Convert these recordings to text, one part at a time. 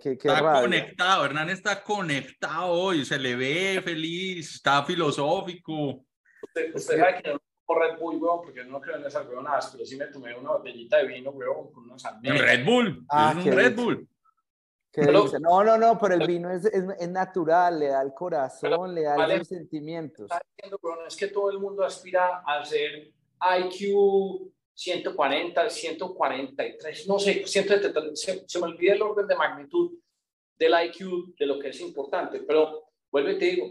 Qué, qué está rabia. conectado, Hernán está conectado hoy, se le ve feliz, está filosófico. Usted, usted sabe que yo no tomo Red Bull, weón, porque no creo en esas huevonadas, pero sí me tomé una botellita de vino, weón, con unos. Red Bull, Ah, es un Red rico. Bull. ¿Qué Pero- dice? No, no, no, pero el vino es, es, es natural, le da el corazón, le da vale. los sentimientos. está diciendo, weón, es que todo el mundo aspira a ser IQ 140, 143, no sé, 170, se, se me olvida el orden de magnitud del IQ, de lo que es importante, pero vuelvo y te digo,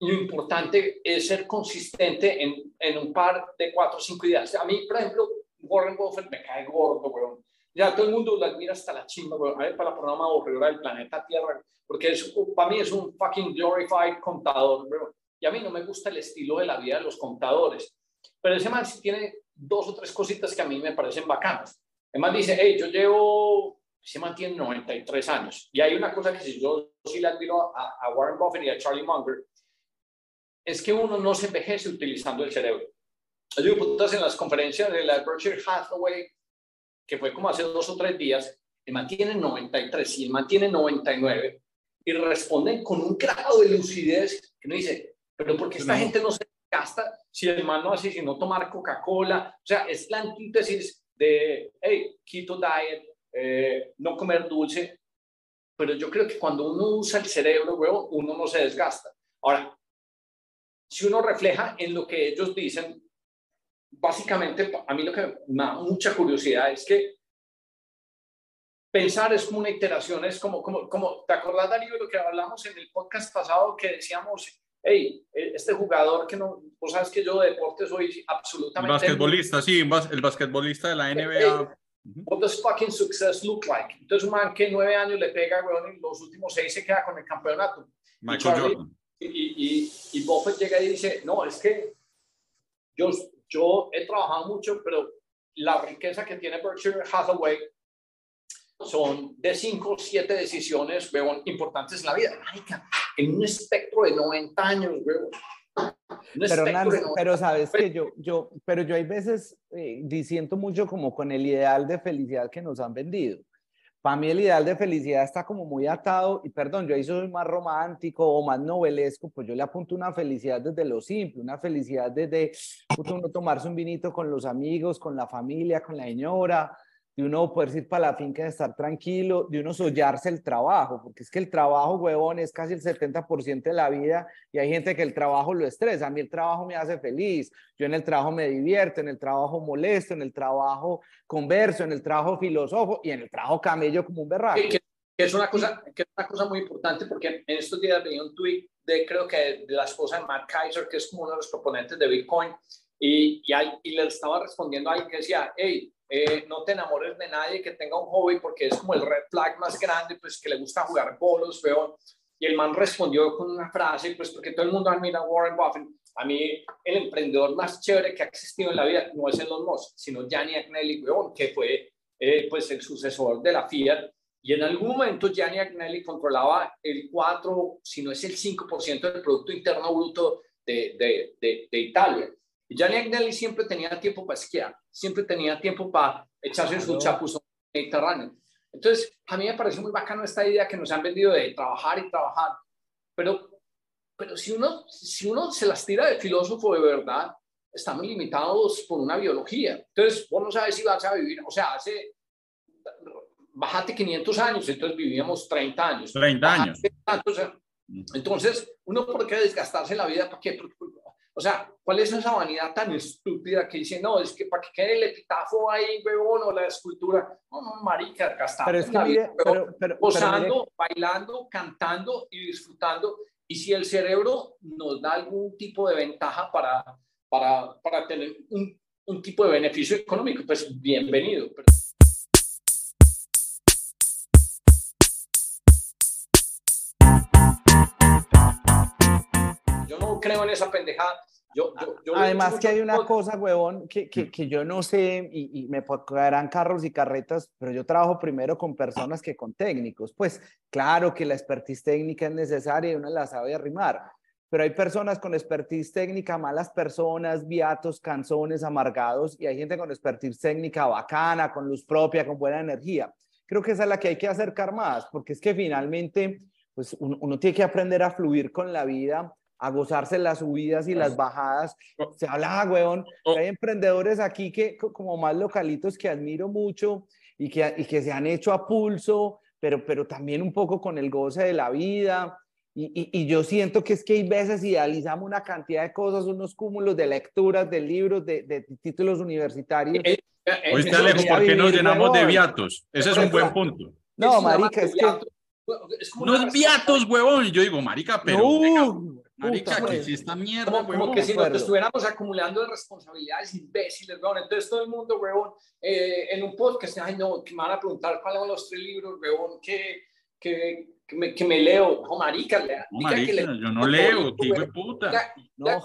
lo importante es ser consistente en, en un par de cuatro o cinco ideas. A mí, por ejemplo, Warren Buffett me cae gordo, weón. Ya todo el mundo lo admira hasta la chimba, weón. A ver, para la programa aburridora del planeta Tierra, porque es, para mí es un fucking glorified contador, weón. Y a mí no me gusta el estilo de la vida de los contadores. Pero ese man sí tiene dos o tres cositas que a mí me parecen bacanas. El man dice, hey, yo llevo, se mantiene 93 años. Y hay una cosa que si yo sí le admiro a, a Warren Buffett y a Charlie Munger, es que uno no se envejece utilizando el cerebro. Yo digo, putas, en las conferencias de la Berkshire Hathaway, que fue como hace dos o tres días, el man tiene 93 y el man tiene 99 y responden con un grado de lucidez que uno dice, pero ¿por qué esta gente no se gasta si el man no hace sino tomar Coca-Cola? O sea, es la antítesis de, hey, keto diet, eh, no comer dulce, pero yo creo que cuando uno usa el cerebro, huevo, uno no se desgasta. Ahora, si uno refleja en lo que ellos dicen, básicamente a mí lo que me da mucha curiosidad es que pensar es como una iteración, es como, como, como ¿te acordás, Darío, de lo que hablamos en el podcast pasado que decíamos, hey, este jugador que no, vos sabes que yo de deporte soy El absolutamente... basquetbolista, sí, el basquetbolista de la NBA. What does fucking success look like? Entonces, un man que nueve años le pega, weón, y los últimos seis se queda con el campeonato. Michael Charlie- Jordan. Y, y, y, y Buffett llega y dice, no, es que yo, yo he trabajado mucho, pero la riqueza que tiene Berkshire Hathaway son de cinco o siete decisiones, weón, importantes en la vida. Marica, en un espectro de 90 años, weón. Pero, Nancy, de 90 pero sabes que yo, yo, pero yo hay veces eh, disiento mucho como con el ideal de felicidad que nos han vendido. Para mí el ideal de felicidad está como muy atado, y perdón, yo ahí soy más romántico o más novelesco, pues yo le apunto una felicidad desde lo simple, una felicidad desde uno tomarse un vinito con los amigos, con la familia, con la señora, de uno poder ir para la finca y estar tranquilo, de uno sollarse el trabajo, porque es que el trabajo, huevón, es casi el 70% de la vida y hay gente que el trabajo lo estresa. A mí el trabajo me hace feliz, yo en el trabajo me divierto, en el trabajo molesto, en el trabajo converso, en el trabajo filósofo y en el trabajo camello como un berraco. que, que es una cosa que es una cosa muy importante porque en estos días veía un tweet de creo que de la esposa de Matt Kaiser que es como uno de los proponentes de Bitcoin y, y, y le estaba respondiendo a alguien que decía hey eh, no te enamores de nadie que tenga un hobby porque es como el red flag más grande pues que le gusta jugar bolos veo y el man respondió con una frase pues porque todo el mundo admira a Warren Buffett. A mí el emprendedor más chévere que ha existido en la vida no es Elon Musk sino Gianni Agnelli weón, que fue eh, pues el sucesor de la Fiat. Y en algún momento Gianni Agnelli controlaba el 4, si no es el 5% del Producto Interno Bruto de, de, de, de Italia. Y Gianni Agnelli siempre tenía tiempo para esquiar, siempre tenía tiempo para echarse su Claro. chapuzón mediterráneo. Entonces, a mí me parece muy bacano esta idea que nos han vendido de trabajar y trabajar, pero, pero si, uno, si uno se las tira de filósofo de verdad, estamos limitados por una biología. Entonces, vos no sabes si vas a vivir, o sea, hace bájate 500 años, entonces vivíamos 30 años. 30 años. Eh. entonces, uno por qué desgastarse la vida, ¿para qué? O sea, ¿cuál es esa vanidad tan estúpida que dice, no, es que para que quede el epitafo ahí, huevón, o la escultura? No, no, marica, gastar Pero es que mire, vida, pero, pero, pero gozando, mire- bailando, cantando y disfrutando. Y si el cerebro nos da algún tipo de ventaja para, para, para tener un, un tipo de beneficio económico, pues bienvenido. Pero- Yo no creo en esa pendejada. Yo, yo, yo Además que hay una cosa, huevón, que, que, que yo no sé, y, y me caerán carros y carretas, pero yo trabajo primero con personas que con técnicos. Pues claro que la expertise técnica es necesaria y uno la sabe arrimar, pero hay personas con expertise técnica, malas personas, viatos, canzones, amargados, y hay gente con expertise técnica bacana, con luz propia, con buena energía. creo que esa es la que hay que acercar más, porque es que finalmente, pues uno, tiene que aprender a fluir con la vida, a gozarse las subidas y las bajadas. Se habla, weón, hay emprendedores aquí que como más localitos que admiro mucho y que, y que se han hecho a pulso, pero, pero también un poco con el goce de la vida. Y, y, yo siento que es que hay veces idealizamos una cantidad de cosas, unos cúmulos de lecturas, de libros, de, de títulos universitarios. Eh, eh, Oíste, Alejo, ¿por qué nos llenamos de viatos? Ese es un buen punto. No, marica, es que... no es viatos, huevón. Y yo digo, marica, pero... No, marica, ¿qué es esta mierda, como, como que si nos estuviéramos acumulando de responsabilidades imbéciles, huevón. Entonces todo el mundo, huevón, eh, en un podcast, ay, no, que me van a preguntar cuáles son los tres libros, huevón, que... que que me, que me leo, no, marica, no, marica le, yo no leo, tío de puta. no.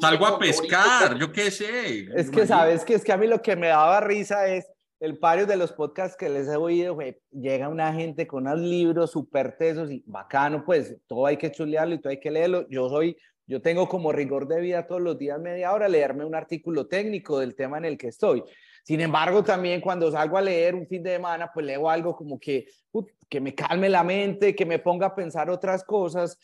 Salgo a pescar, yo qué sé. Es que sabes que es que a mí lo que me daba risa es el pario de los podcasts que les he oído, güey, llega una gente con unos libros súper tesos y bacano, pues todo hay que chulearlo y todo hay que leerlo. Yo soy, yo tengo como rigor de vida todos los días media hora leerme un artículo técnico del tema en el que estoy. Sin embargo, también cuando salgo a leer un fin de semana, pues leo algo como que, que me calme la mente, que me ponga a pensar otras cosas.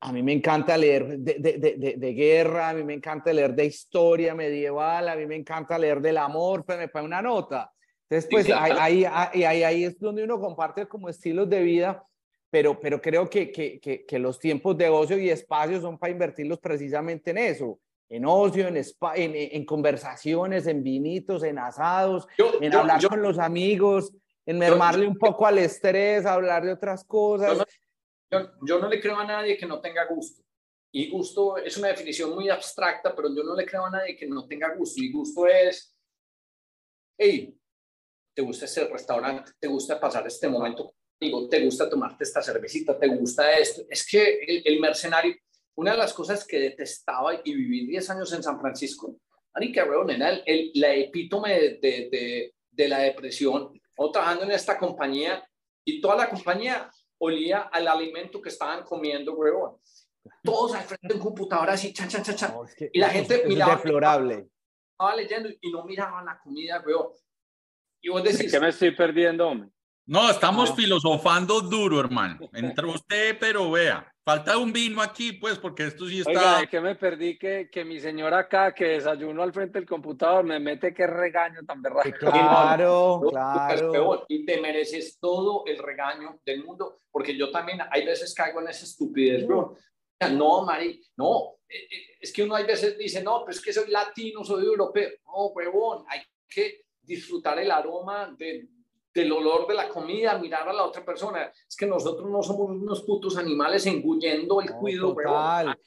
A mí me encanta leer de, de, de, guerra, a mí me encanta leer de historia medieval, a mí me encanta leer del amor, pues me pone una nota. Entonces, pues ahí, ahí, ahí, ahí, es donde uno comparte como estilos de vida, pero, pero creo que, que, que, que los tiempos de ocio y espacio son para invertirlos precisamente en eso, en ocio, en, en, conversaciones, en vinitos, en asados, en hablar con los amigos, en mermarle un poco al estrés, hablar de otras cosas. Yo, no le creo a nadie que no tenga gusto. Y gusto es una definición muy abstracta, pero yo no le creo a nadie que no tenga gusto. Y gusto es, hey, ¿te gusta ese restaurante? ¿Te gusta pasar este momento contigo? ¿Te gusta tomarte esta cervecita? ¿Te gusta esto? Es que el, el mercenario, una de las cosas que detestaba y viví 10 años en San Francisco, Ari Cabrón era el, la epítome de, de, de, la depresión, o trabajando en esta compañía y toda la compañía olía al alimento que estaban comiendo, huevón. Todos al frente de un computador así, chan, chan, chan, chan. y la gente miraba. deplorable. Estaba leyendo y no miraba la comida, huevón. Y vos decís. ¿Qué me estoy perdiendo, hombre? No, estamos filosofando duro, hermano. Entre usted, pero vea. Falta un vino aquí, pues, porque esto sí está. Oiga, ¿de qué me perdí que, que mi señora acá, que desayuno al frente del computador, me mete que regaño tan berraco? Claro, claro. Y te mereces todo el regaño del mundo, porque yo también hay veces caigo en esa estupidez, bro. No, Mari, no. Eh, eh, es que uno hay veces dice, no, pues es que soy latino, soy europeo. No, huevón, hay que disfrutar el aroma de, del olor de la comida, mirar a la otra persona. Es que nosotros no somos unos putos animales engullendo el cuido,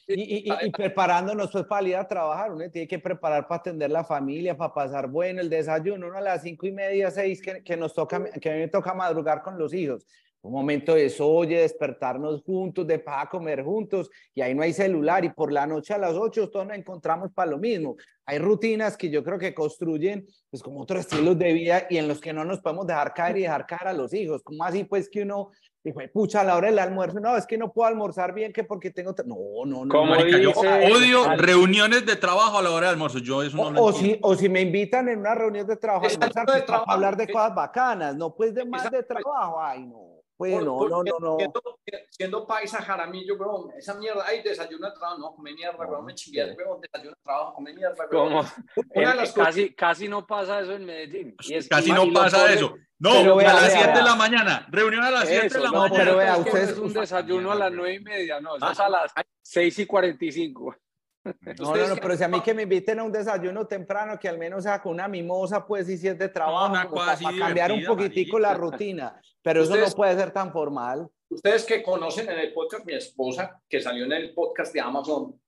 Y, y, preparándonos pues para ir a trabajar, uno tiene que preparar para atender la familia, para pasar bueno, el desayuno, uno a las cinco y media, seis, que, que nos toca, que a mí me toca madrugar con los hijos un momento de soye, despertarnos juntos, de para comer juntos, y ahí no hay celular, y por la noche a las 8 todos nos encontramos para lo mismo. Hay rutinas que yo creo que construyen, pues, como otros estilos de vida y en los que no nos podemos dejar caer y dejar caer a los hijos. como así, pues, que uno dijo, pucha, a la hora del almuerzo, no, es que no puedo almorzar bien, que porque tengo... No, no, no. Como yo odio reuniones de trabajo a la hora del almuerzo, yo eso no o, si, o si me invitan en una reunión de trabajo a almorzar, pues, para hablar de cosas bacanas, no pues de más de trabajo, ay, no. Bueno, no, no, no. Siendo, paisa jaramillo, weón, esa mierda, ay, desayuno de trabajo, no, come mierda, weón, me chingué, weón, desayuno de trabajo, come mierda, weón. casi, casi no pasa eso en Medellín. Y es casi no pasa eso. No, a las 7 de la mañana, reunión a las 7 de la mañana. Pero vea, usted es un desayuno a las 9 y media, no, eso es a las 6 y 45. No, no, no, pero si a mí que me inviten a un desayuno temprano, que al menos sea con una mimosa, pues, y si es de trabajo, para, cambiar un poquitico la rutina, pero eso no puede ser tan formal. Ustedes que conocen en el podcast, mi esposa, que salió en el podcast de Amazon,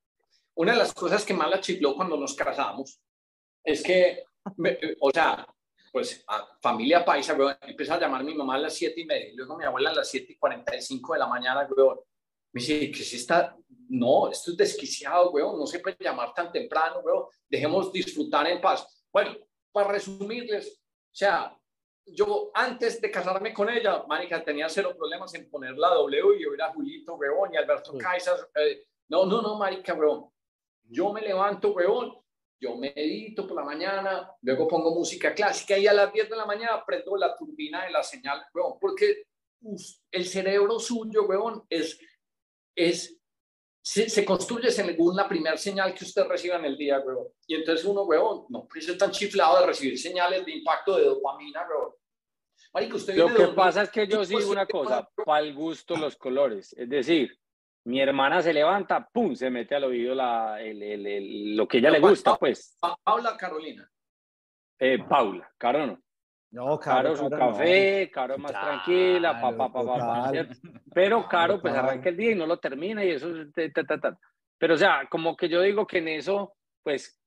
una de las cosas que más la chifló cuando nos casamos es que, o sea, pues a familia paisa, empieza a llamar a mi mamá a las siete y media, luego mi abuela a las siete y 45 de la mañana, weón. Me dice que si está, no, esto es desquiciado, weón, no se puede llamar tan temprano, weón, dejemos disfrutar en paz. Bueno, para resumirles, o sea, yo antes de casarme con ella, Mónica, tenía cero problemas en poner la W y oír a Julito, weón, y Alberto Kaiser. Eh, no, no, no, Marica, weón. Yo me levanto, weón, yo medito por la mañana, luego pongo música clásica y a las 10 de la mañana prendo la turbina de la señal, weón, porque el cerebro suyo, weón, es, es se, construye según la primera señal que usted reciba en el día, weón. Y entonces uno, weón, no puede ser tan chiflado de recibir señales de impacto de dopamina, weón. Marico, usted Lo que pasa es que yo sí una cosa, para el gusto los colores. Es decir, mi hermana se levanta, pum, se mete al oído la, el, el, lo que ella le gusta, pues. Paula Carolina. Eh, Paula, Caro no. No, Caro, su café, Caro más tranquila, papá, papá, pero Caro pues arranca el día y no lo termina y eso, pero o sea, como que yo digo que en eso, pues,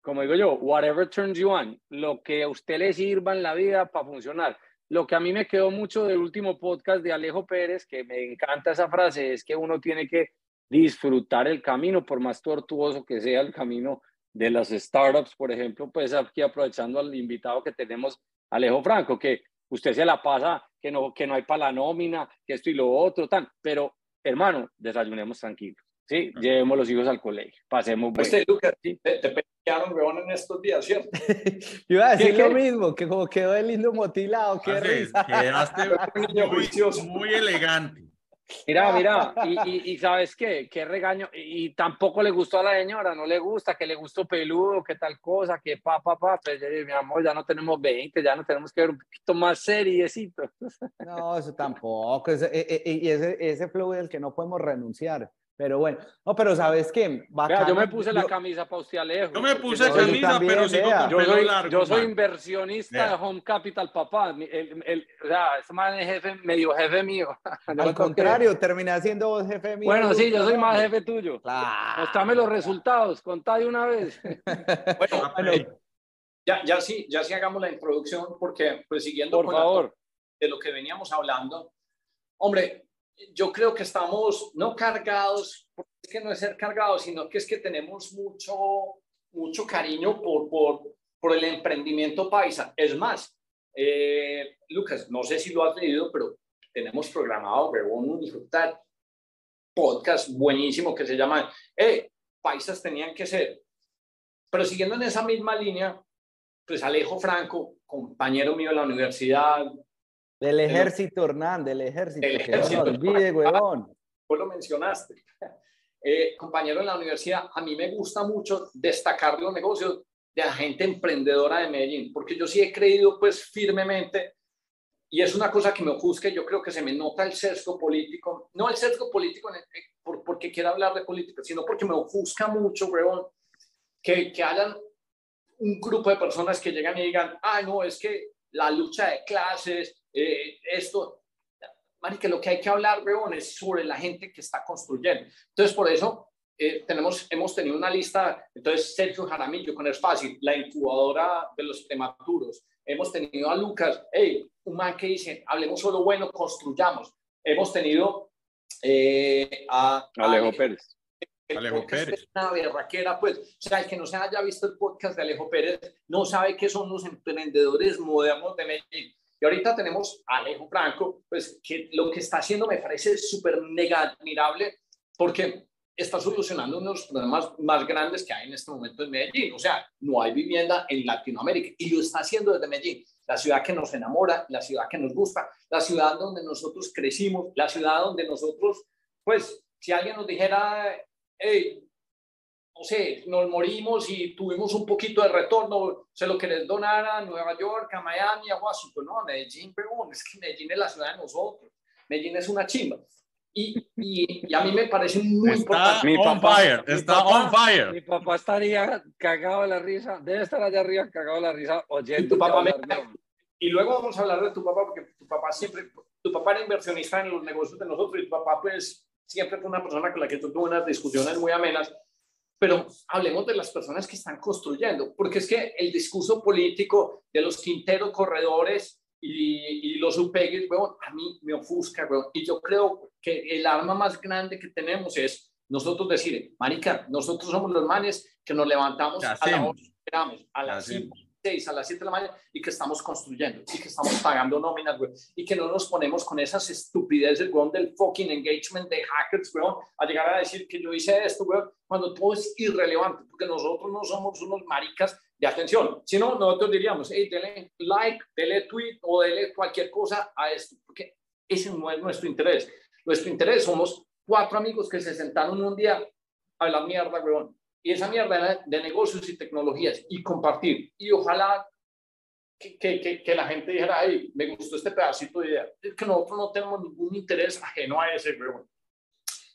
como digo yo, whatever turns you on, lo que a usted le sirva en la vida para funcionar. Lo que a mí me quedó mucho del último podcast de Alejo Pérez, que me encanta esa frase, es que uno tiene que disfrutar el camino, por más tortuoso que sea el camino de las startups, por ejemplo, pues aquí aprovechando al invitado que tenemos Alejo Franco, que usted se la pasa, que no, que no hay para la nómina, que esto y lo otro, tan, pero hermano, desayunemos tranquilos, ¿sí? Llevemos los hijos al colegio, pasemos pues te, Lucas, ¿sí? te, te weón, en estos días, ¿cierto? Yo iba a decir lo mismo, que como quedó el lindo motilado, qué risa. Quedaste muy, muy elegante. Mira, mira, y, y, sabes qué, qué regaño, y, tampoco le gustó a la señora, no le gusta, que le gustó peludo, que tal cosa, que pa, pa, pa, pues mi amor, ya no tenemos 20, ya no tenemos que ver un poquito más seriecito. No, eso tampoco, ese, e, e, y ese, ese flow es el que no podemos renunciar. Pero bueno, no, pero ¿sabes qué? yo me puse la camisa para usted, Alejo. Yo me puse camisa, pero sigo con yo soy, largo. Yo soy inversionista de Home Capital, papá. El, el, o sea, man es jefe, medio jefe mío. Al contrario, terminé siendo vos jefe mío. Bueno, sí, yo soy más jefe tuyo. Claro. Mostrame los resultados, contá de una vez. bueno, bueno, ya, ya sí, ya sí hagamos la introducción, porque pues siguiendo Por favor. de lo que veníamos hablando, hombre, yo creo que estamos no cargados, porque es que no es ser cargados, sino que es que tenemos mucho, mucho cariño por, por, por el emprendimiento paisa. Es más, eh, Lucas, no sé si lo has leído, pero tenemos programado un podcast buenísimo que se llama eh, Paisas tenían que ser. Pero siguiendo en esa misma línea, pues Alejo Franco, compañero mío de la universidad, del ejército, Hernán, del ejército. no olvide, huevón. Vos lo mencionaste. Eh, compañero en la universidad, a mí me gusta mucho destacar los negocios de la gente emprendedora de Medellín, porque yo sí he creído pues firmemente, y es una cosa que me ofusca, yo creo que se me nota el sesgo político, no el sesgo político por, porque quiera hablar de política, sino porque me ofusca mucho, huevón, que, que hayan un grupo de personas que llegan y digan, ah, no, es que la lucha de clases, eh, esto, que lo que hay que hablar, weón, es sobre la gente que está construyendo. Entonces, por eso eh, tenemos, hemos tenido una lista, entonces Sergio Jaramillo con Es Fácil, la incubadora de los prematuros. Hemos tenido a Lucas, hey, un man que dice, hablemos solo bueno, construyamos. Hemos tenido eh, a Alejo Pérez. Alejo Pérez. Una berraquera, pues, o sea, el que no se haya visto el podcast de Alejo Pérez no sabe qué son los emprendedores modernos de Medellín. Y ahorita tenemos a Alejo Franco, pues que lo que está haciendo me parece súper mega admirable porque está solucionando unos problemas más grandes que hay en este momento en Medellín. O sea, no hay vivienda en Latinoamérica y lo está haciendo desde Medellín, la ciudad que nos enamora, la ciudad que nos gusta, la ciudad donde nosotros crecimos, la ciudad donde nosotros, pues, si alguien nos dijera, hey, no sé, nos morimos y tuvimos un poquito de retorno, se lo querés donar a Nueva York, a Miami, a Washington, no, Medellín, pero es que Medellín es la ciudad de nosotros, Medellín es una chimba. Y, y, a mí me parece muy está importante. On fire, está on fire. Mi papá estaría cagado de la risa, debe estar allá arriba cagado de la risa oyendo. Y, tu papá me, y luego vamos a hablar de tu papá, porque tu papá siempre, tu papá era inversionista en los negocios de nosotros y tu papá pues siempre fue una persona con la que tuve unas discusiones muy amenas pero hablemos de las personas que están construyendo, porque es que el discurso político de los Quintero corredores y, y los UPEGs, bueno, a mí me ofusca, bueno, y yo creo que el arma más grande que tenemos es nosotros decir, marica, nosotros somos los manes que nos levantamos a la hora, esperamos, a las 5, 6, a las 7 de la mañana y que estamos construyendo y que estamos pagando nóminas, güey, y que no nos ponemos con esas estupideces, güey, del fucking engagement de hackers, güey, a llegar a decir que yo hice esto, güey, cuando todo es irrelevante, porque nosotros no somos unos maricas de atención, si no, nosotros diríamos, hey, dele like, dele tweet o dele cualquier cosa a esto, porque ese no es nuestro interés. Nuestro interés somos cuatro amigos que se sentaron un día a la mierda, güey, y esa mierda de negocios y tecnologías y compartir. Y ojalá que, que, que, la gente dijera, ay, me gustó este pedacito de idea. Es que nosotros no tenemos ningún interés ajeno a ese.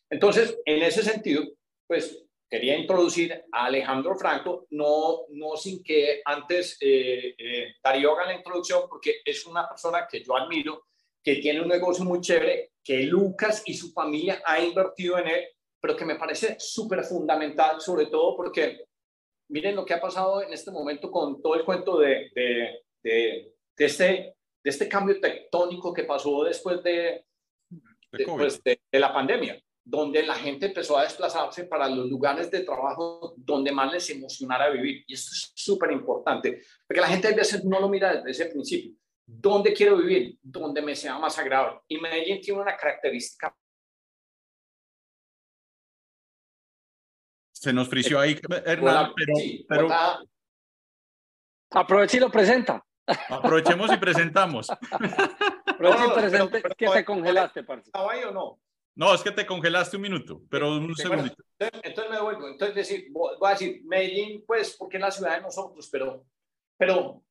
Entonces, en ese sentido, pues quería introducir a Alejandro Franco, no, no sin que antes eh, eh, Darío haga la introducción, porque es una persona que yo admiro, que tiene un negocio muy chévere, que Lucas y su familia ha invertido en él pero que me parece súper fundamental, sobre todo porque miren lo que ha pasado en este momento con todo el cuento de, de, de, este, de este cambio tectónico que pasó después de, pues, de, la pandemia, donde la gente empezó a desplazarse para los lugares de trabajo donde más les emocionara vivir. Y esto es súper importante, porque la gente a veces no lo mira desde ese principio. ¿Dónde quiero vivir? Donde me sea más agradable. Y Medellín tiene una característica Se nos frició ahí, Hernán, pero, pero... Aproveche y lo presenta. Aprovechemos y presentamos. Aproveche y presente que te congelaste, parce. ahí o no? No, es que te congelaste un minuto, pero un segundito. entonces, me devuelvo. Entonces decir, voy a decir, Medellín, pues, porque es la ciudad de nosotros, pero, pero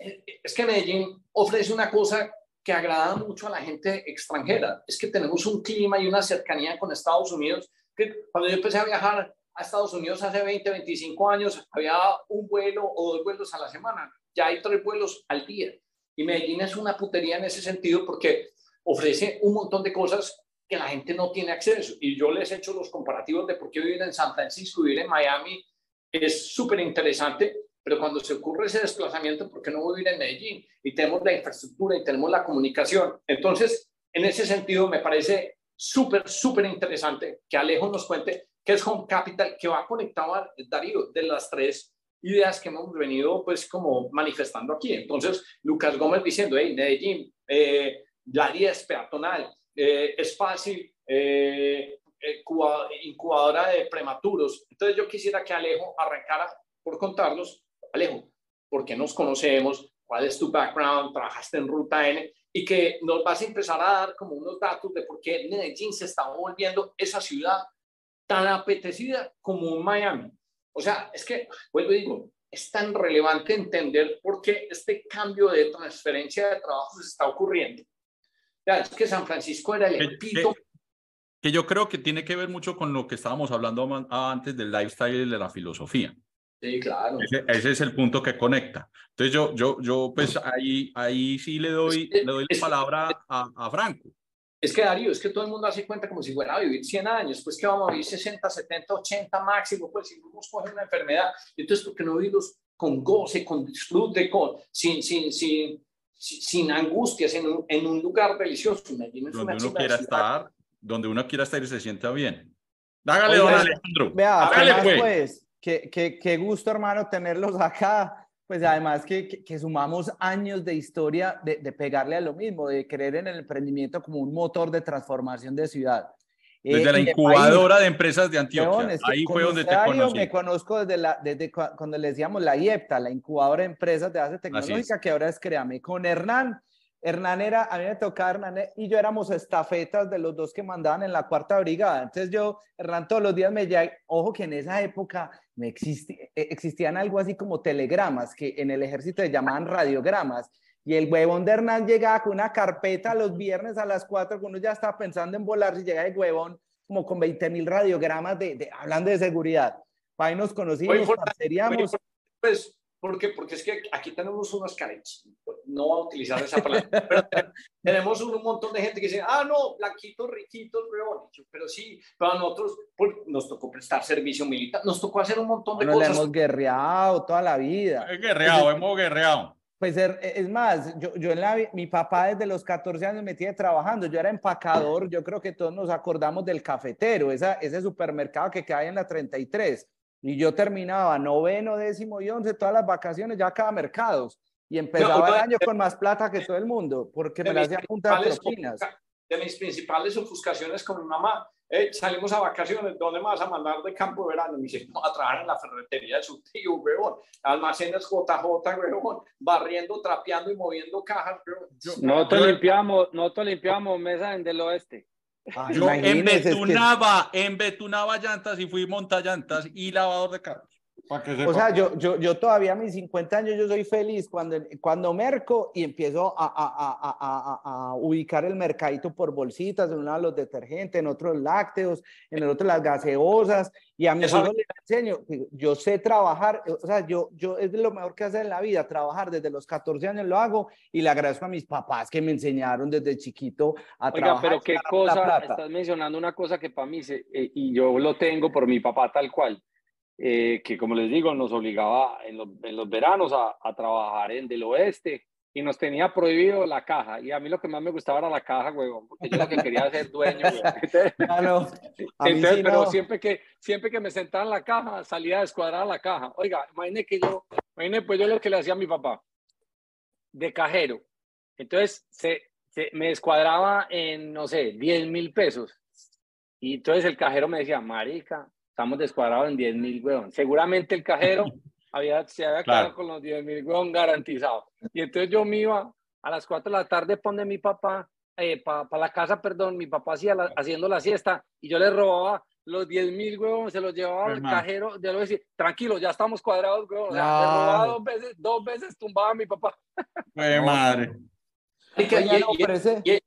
eh, es que Medellín ofrece una cosa que agrada mucho a la gente extranjera. Es que tenemos un clima y una cercanía con Estados Unidos que cuando yo empecé a viajar a Estados Unidos hace 20, 25 años había un vuelo o dos vuelos a la semana. Ya hay tres vuelos al día. Y Medellín es una putería en ese sentido porque ofrece un montón de cosas que la gente no tiene acceso. Y yo les he hecho los comparativos de por qué vivir en San Francisco, vivir en Miami es súper interesante, pero cuando se ocurre ese desplazamiento, ¿por qué no vivir en Medellín? Y tenemos la infraestructura y tenemos la comunicación. Entonces, en ese sentido, me parece súper, súper interesante que Alejo nos cuente que es Home Capital, que va conectado a Darío de las tres ideas que hemos venido pues como manifestando aquí. Entonces, Lucas Gómez diciendo, hey, Medellín, eh, la vía es peatonal, eh, es fácil, eh, eh incubadora de prematuros. Entonces, yo quisiera que Alejo arrancara por contarnos, Alejo, ¿por qué nos conocemos? ¿Cuál es tu background? ¿Trabajaste en Ruta N? Y que nos vas a empezar a dar como unos datos de por qué Medellín se está volviendo esa ciudad tan apetecida como un Miami. O sea, es que, vuelvo y digo, es tan relevante entender por qué este cambio de transferencia de trabajo se está ocurriendo. Ya, es que San Francisco era el pito. Que, yo creo que tiene que ver mucho con lo que estábamos hablando antes del lifestyle y de la filosofía. Sí, claro. Ese, es el punto que conecta. Entonces yo, yo, yo pues ahí, ahí sí le doy, le doy la palabra a, a Franco. Es que Darío, es que todo el mundo hace cuenta como si fuera a vivir 100 años, pues que vamos a vivir 60, 70, 80 máximo, pues si nos coge una enfermedad, entonces ¿por qué no vivimos con goce, con disfrute, con, sin, sin, sin, sin angustias, en un, en un lugar delicioso? donde uno quiera estar, donde uno quiera estar y se sienta bien. Hágale, don Alejandro. Vea, pues. pues qué, qué, qué gusto, hermano, tenerlos acá pues además que, que, sumamos años de historia de, de, pegarle a lo mismo, de creer en el emprendimiento como un motor de transformación de ciudad. Desde la incubadora de, empresas de Antioquia. Ahí fue donde te conocí. Me conozco desde, la, desde cuando le decíamos la IEPTA, la incubadora de empresas de base tecnológica, que ahora es Créame. Con Hernán, Hernán era, a mí me tocaba Hernán y yo éramos estafetas de los dos que mandaban en la cuarta brigada. Entonces yo, Hernán todos los días me llega, ojo que en esa época me e, existían algo así como telegramas, que en el ejército se llamaban radiogramas. Y el huevón de Hernán llegaba con una carpeta los viernes a las cuatro, que uno ya estaba pensando en volar, si llega el huevón como con 20 mil radiogramas de, hablando de seguridad. Ahí nos conocimos, parceríamos. Pues ¿Por qué? Porque es que aquí tenemos unos caretos, no voy a utilizar esa palabra, pero tenemos un montón de gente que dice, ah, no, blanquitos, riquitos, pero sí, pero a nosotros nos tocó prestar servicio militar, nos tocó hacer un montón de bueno, cosas. hemos guerreado toda la vida. He guerreado, hemos guerreado. Pues er, es más, yo, yo en la, mi papá desde los 14 años me tiene trabajando, yo era empacador, yo creo que todos nos acordamos del cafetero, esa, ese supermercado que queda en la 33 Y yo terminaba noveno, décimo y once, todas las vacaciones, ya cada mercados. Y empezaba el año con más plata que todo el mundo, porque me la hacía punta de propinas. De mis principales ofuscaciones con mi mamá, eh, salimos a vacaciones, ¿dónde me vas a mandar de campo de verano? Me dice, a trabajar en la ferretería de su tío, weón. Almacenes JJ, weón. Barriendo, trapeando y moviendo cajas, weón. Nosotros limpiamos, nosotros limpiamos mesa en del oeste. Yo en Betunaba, en Betunaba llantas y fui montallantas y lavador de carros. O sea, yo, yo, yo todavía a mis 50 años yo soy feliz cuando, cuando merco y empiezo a, a, a, a ubicar el mercadito por bolsitas, en uno los detergentes, en otros lácteos, en el otro las gaseosas, y a mis hijos les enseño, yo sé trabajar, o sea, yo, yo es lo mejor que hacer en la vida, trabajar desde los 14 años lo hago y le agradezco a mis papás que me enseñaron desde chiquito a Oiga, trabajar. pero qué cosa, estás mencionando una cosa que para mí, se, eh, y yo lo tengo por mi papá tal cual, eh, que como les digo, nos obligaba en los, en los veranos a, a, trabajar en del oeste y nos tenía prohibido la caja. Y a mí lo que más me gustaba era la caja, huevón, porque yo lo que quería ser dueño. claro, Entonces, pero siempre, que, siempre que me sentaba en la caja, salía a descuadrar la caja. Oiga, imagínate que yo, imagínate pues yo lo que le hacía a mi papá, de cajero. Entonces, se, se me descuadraba en, no sé, 10 mil pesos. Y entonces el cajero me decía, marica, estamos descuadrados en 10 mil, weón. Seguramente el cajero había, se había quedado con los 10 mil, weón, garantizados. Y entonces yo me iba a las 4 de la tarde, pone mi papá, eh, para la casa, perdón, mi papá hacía haciendo la siesta y yo le robaba los 10 mil, weón, se los llevaba al cajero, de lo decir, tranquilo, ya estamos cuadrados, weón. le robaba dos veces, dos veces tumbaba a mi papá. ¡Qué madre! Y, y, y,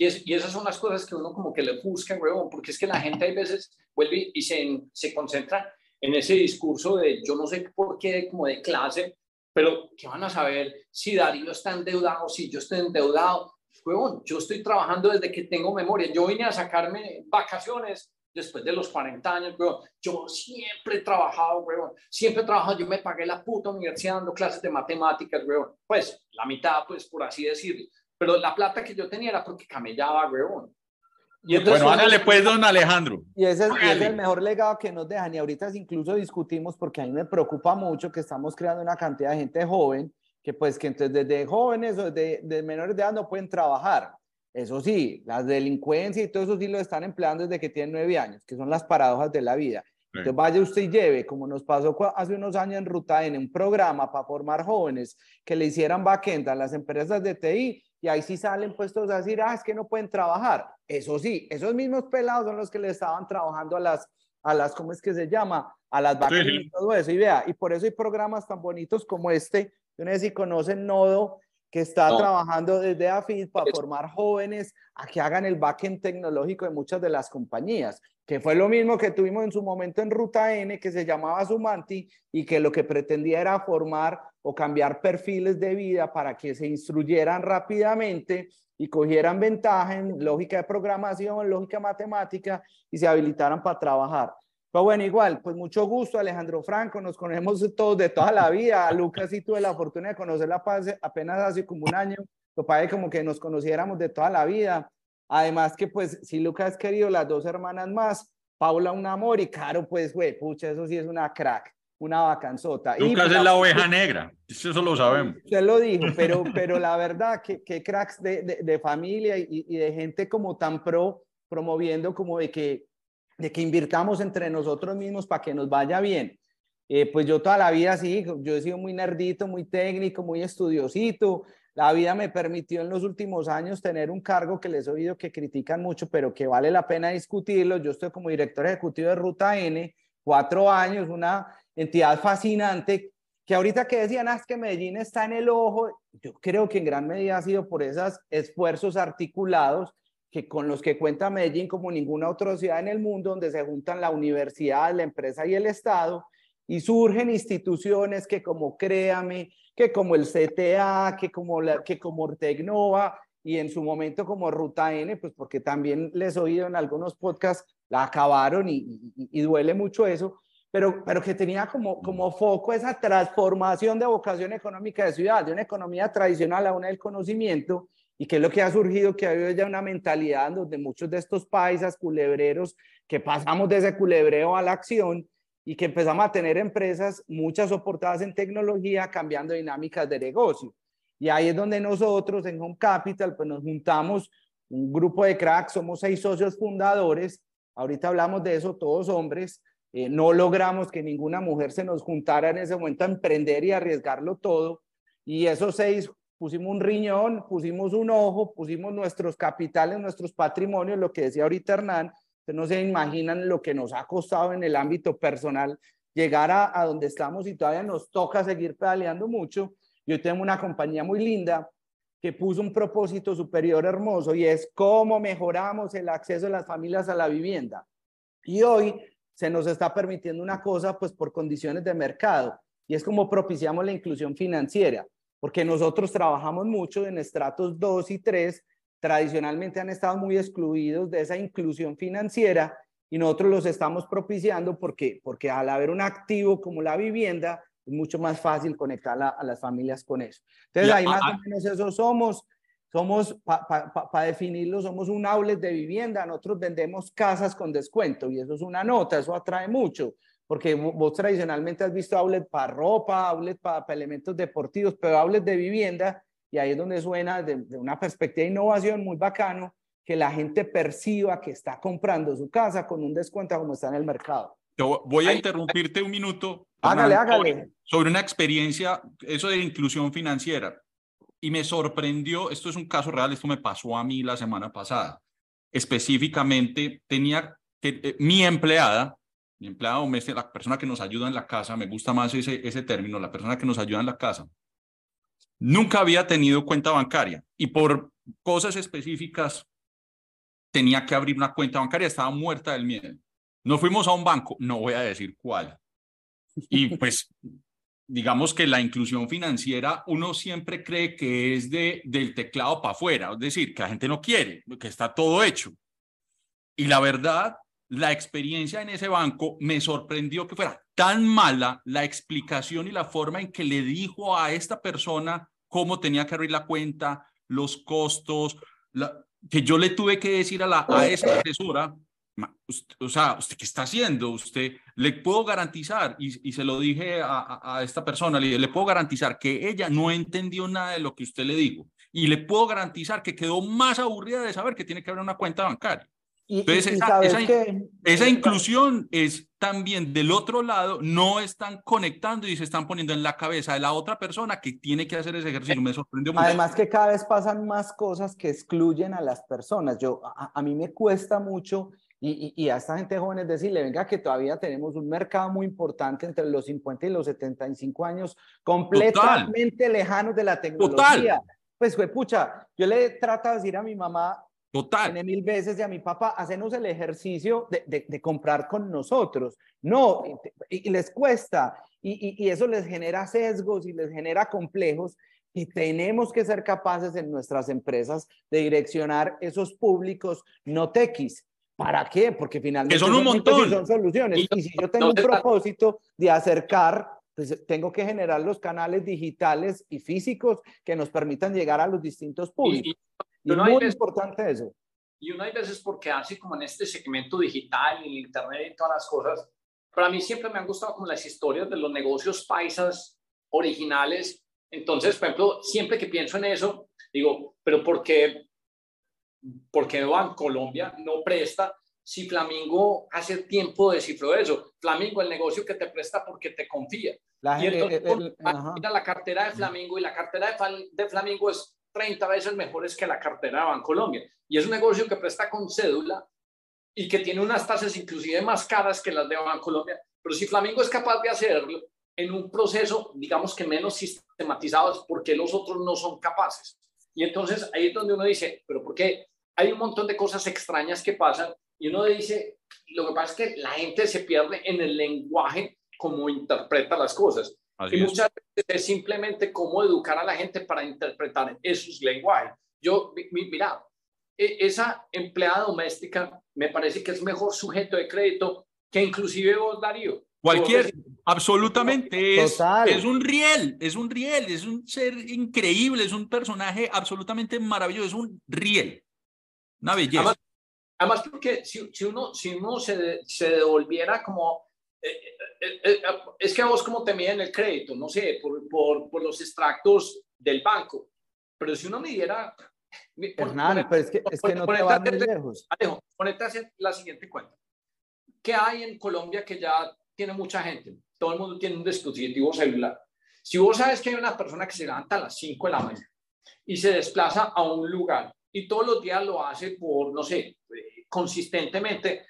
y, esas son las cosas que uno como que le busca, huevón, porque es que la gente hay veces vuelve y se, se concentra en ese discurso de yo no sé por qué, como de clase, pero ¿qué van a saber si Darío está endeudado, si yo estoy endeudado? Huevón, yo estoy trabajando desde que tengo memoria. Yo vine a sacarme vacaciones después de los 40 años, huevón. Yo siempre he trabajado, huevón. Siempre he trabajado. Yo me pagué la puta universidad dando clases de matemáticas, huevón. Pues la mitad, pues por así decirlo pero la plata que yo tenía era porque camellaba, huevón. Y entonces, bueno, hágale pues, don Alejandro. Y ese es, el mejor legado que nos dejan. Y ahorita incluso discutimos, porque a mí me preocupa mucho que estamos creando una cantidad de gente joven, que pues que entonces desde jóvenes o desde, menores de edad no pueden trabajar. Eso sí, las delincuencias y todo eso sí lo están empleando desde que tienen nueve años, que son las paradojas de la vida. Entonces vaya usted y lleve, como nos pasó hace unos años en Ruta en un programa para formar jóvenes que le hicieran backend a las empresas de TI y ahí sí salen puestos a decir, ah, es que no pueden trabajar. Eso sí, esos mismos pelados son los que le estaban trabajando a las, a las ¿cómo es que se llama? A las vacas y todo eso. Y vea, y por eso hay programas tan bonitos como este. Yo no sé si conocen Nodo, que está trabajando desde AFID para formar jóvenes a que hagan el backend tecnológico de muchas de las compañías, que fue lo mismo que tuvimos en su momento en Ruta N, que se llamaba Sumanti, y que lo que pretendía era formar o cambiar perfiles de vida para que se instruyeran rápidamente y cogieran ventaja en lógica de programación, lógica matemática y se habilitaran para trabajar. Pero bueno, igual, pues mucho gusto, Alejandro Franco, nos conocemos todos de toda la vida. Lucas y tuve la fortuna de conocerla apenas hace como un año. Lo padre como que nos conociéramos de toda la vida. Además que pues si Lucas querido las dos hermanas más, Paula un amor y Caro pues, güey, pucha, eso sí es una crack una vacanzota. Lucas es la oveja negra, eso lo sabemos. Usted lo dijo, pero, pero la verdad que, que cracks de, de, familia y, y, de gente como tan pro, promoviendo como de que, de que invirtamos entre nosotros mismos para que nos vaya bien. Eh, pues yo toda la vida sí, yo he sido muy nerdito, muy técnico, muy estudiosito. La vida me permitió en los últimos años tener un cargo que les he oído que critican mucho, pero que vale la pena discutirlo. Yo estoy como director ejecutivo de Ruta N, cuatro años, una entidad fascinante, que ahorita que decían, ah, es que Medellín está en el ojo, yo creo que en gran medida ha sido por esos esfuerzos articulados que con los que cuenta Medellín como ninguna otra ciudad en el mundo, donde se juntan la universidad, la empresa y el Estado, y surgen instituciones que como Créame, que como el CTA, que como, la, que como Ortegnova, y en su momento como Ruta N, pues porque también les he oído en algunos podcasts, la acabaron y, y duele mucho eso, pero, pero que tenía como, como foco esa transformación de vocación económica de ciudad, de una economía tradicional a una del conocimiento, y que es lo que ha surgido, que ha habido ya una mentalidad donde muchos de estos paisas culebreros que pasamos de ese culebreo a la acción, y que empezamos a tener empresas, muchas soportadas en tecnología, cambiando dinámicas de negocio. Y ahí es donde nosotros en Home Capital pues nos juntamos un grupo de cracks, somos seis socios fundadores, ahorita hablamos de eso, todos hombres, eh, no logramos que ninguna mujer se nos juntara en ese momento a emprender y arriesgarlo todo, y esos seis pusimos un riñón, pusimos un ojo, pusimos nuestros capitales, nuestros patrimonios, lo que decía ahorita Hernán, no se imaginan lo que nos ha costado en el ámbito personal llegar a, a donde estamos y todavía nos toca seguir pedaleando mucho. Yo tengo una compañía muy linda que puso un propósito superior hermoso y es cómo mejoramos el acceso de las familias a la vivienda. Y hoy se nos está permitiendo una cosa, pues por condiciones de mercado, y es como propiciamos la inclusión financiera, porque nosotros trabajamos mucho en estratos 2 y 3 tradicionalmente han estado muy excluidos de esa inclusión financiera y nosotros los estamos propiciando porque, porque al haber un activo como la vivienda, es mucho más fácil conectar a, las familias con eso. Entonces, ahí más o menos eso somos. Somos, para definirlo, somos un outlet de vivienda. Nosotros vendemos casas con descuento y eso es una nota, eso atrae mucho, porque vos tradicionalmente has visto outlet para ropa, outlet para, para elementos deportivos, pero outlet de vivienda y ahí es donde suena de, una perspectiva de innovación muy bacano que la gente perciba que está comprando su casa con un descuento como está en el mercado. voy a interrumpirte un minuto. Hágale, hágale. Sobre una experiencia, eso de inclusión financiera. Y me sorprendió, esto es un caso real, esto me pasó a mí la semana pasada. Específicamente, tenía que eh, mi empleada, mi empleada doméstica, la persona que nos ayuda en la casa, me gusta más ese, ese término, la persona que nos ayuda en la casa, Nunca había tenido cuenta bancaria y por cosas específicas tenía que abrir una cuenta bancaria, estaba muerta del miedo. Nos fuimos a un banco, no voy a decir cuál. Y pues digamos que la inclusión financiera uno siempre cree que es de, del teclado para afuera, es decir, que la gente no quiere, que está todo hecho. Y la verdad, la experiencia en ese banco me sorprendió que fuera tan mala la explicación y la forma en que le dijo a esta persona cómo tenía que abrir la cuenta, los costos, que yo le tuve que decir a, la, a esa asesora, o sea, ¿usted qué está haciendo? Usted le puedo garantizar, y, se lo dije a, a, esta persona, le, le puedo garantizar que ella no entendió nada de lo que usted le dijo. Y le puedo garantizar que quedó más aburrida de saber que tiene que abrir una cuenta bancaria. Entonces, esa, inclusión es también del otro lado, no están conectando y se están poniendo en la cabeza de la otra persona que tiene que hacer ese ejercicio. Me sorprendió mucho. Además que cada vez pasan más cosas que excluyen a las personas. Yo, a, mí me cuesta mucho y, y, a esta gente joven decirle, venga, que todavía tenemos un mercado muy importante entre los 50 y los 75 años, completamente lejanos de la tecnología. Pues, pucha, yo le trato de decir a mi mamá, Total. Tiene mil veces y a mi papá, hacemos el ejercicio de, de, comprar con nosotros. No, y, les cuesta, y, y, eso les genera sesgos y les genera complejos, y tenemos que ser capaces en nuestras empresas de direccionar esos públicos no tequis. ¿Para qué? Porque finalmente son un montón. son soluciones. Y, si yo tengo un propósito de acercar, pues tengo que generar los canales digitales y físicos que nos permitan llegar a los distintos públicos. Y, muy importante eso. Y una de veces porque así como en este segmento digital y internet y todas las cosas, para mí siempre me han gustado como las historias de los negocios paisas originales. Entonces, por ejemplo, siempre que pienso en eso, digo, pero ¿por qué, por qué Colombia no presta si Flamingo hace tiempo descifró eso? Flamingo, el negocio que te presta porque te confía. La, y entonces, mira la cartera de Flamingo y la cartera de, de Flamingo es 30 veces mejores que la cartera de Bancolombia. Y es un negocio que presta con cédula y que tiene unas tasas inclusive más caras que las de Bancolombia. Pero si Flamingo es capaz de hacerlo en un proceso, digamos que menos sistematizado, es porque los otros no son capaces. Y entonces ahí es donde uno dice, pero ¿por qué? Hay un montón de cosas extrañas que pasan y uno dice, lo que pasa es que la gente se pierde en el lenguaje como interpreta las cosas y muchas veces es simplemente cómo educar a la gente para interpretar esos lenguajes. Yo, mira, e, esa empleada doméstica me parece que es mejor sujeto de crédito que inclusive vos, Darío. Cualquier, absolutamente, es, es un riel, es un riel, es un ser increíble, es un personaje absolutamente maravilloso, es un riel, una belleza. Además, porque si, si, uno, si uno se, se devolviera como es que a vos como te miden el crédito, no sé, por, por, por los extractos del banco, pero si uno midiera... Hernán, pero es que, es que no te vas muy lejos. Alejo, ponete a hacer la siguiente cuenta. ¿Qué hay en Colombia que ya tiene mucha gente? Todo el mundo tiene un dispositivo celular. Si vos sabes que hay una persona que se levanta a las 5 de la mañana y se desplaza a un lugar y todos los días lo hace por, no sé, eh, consistentemente,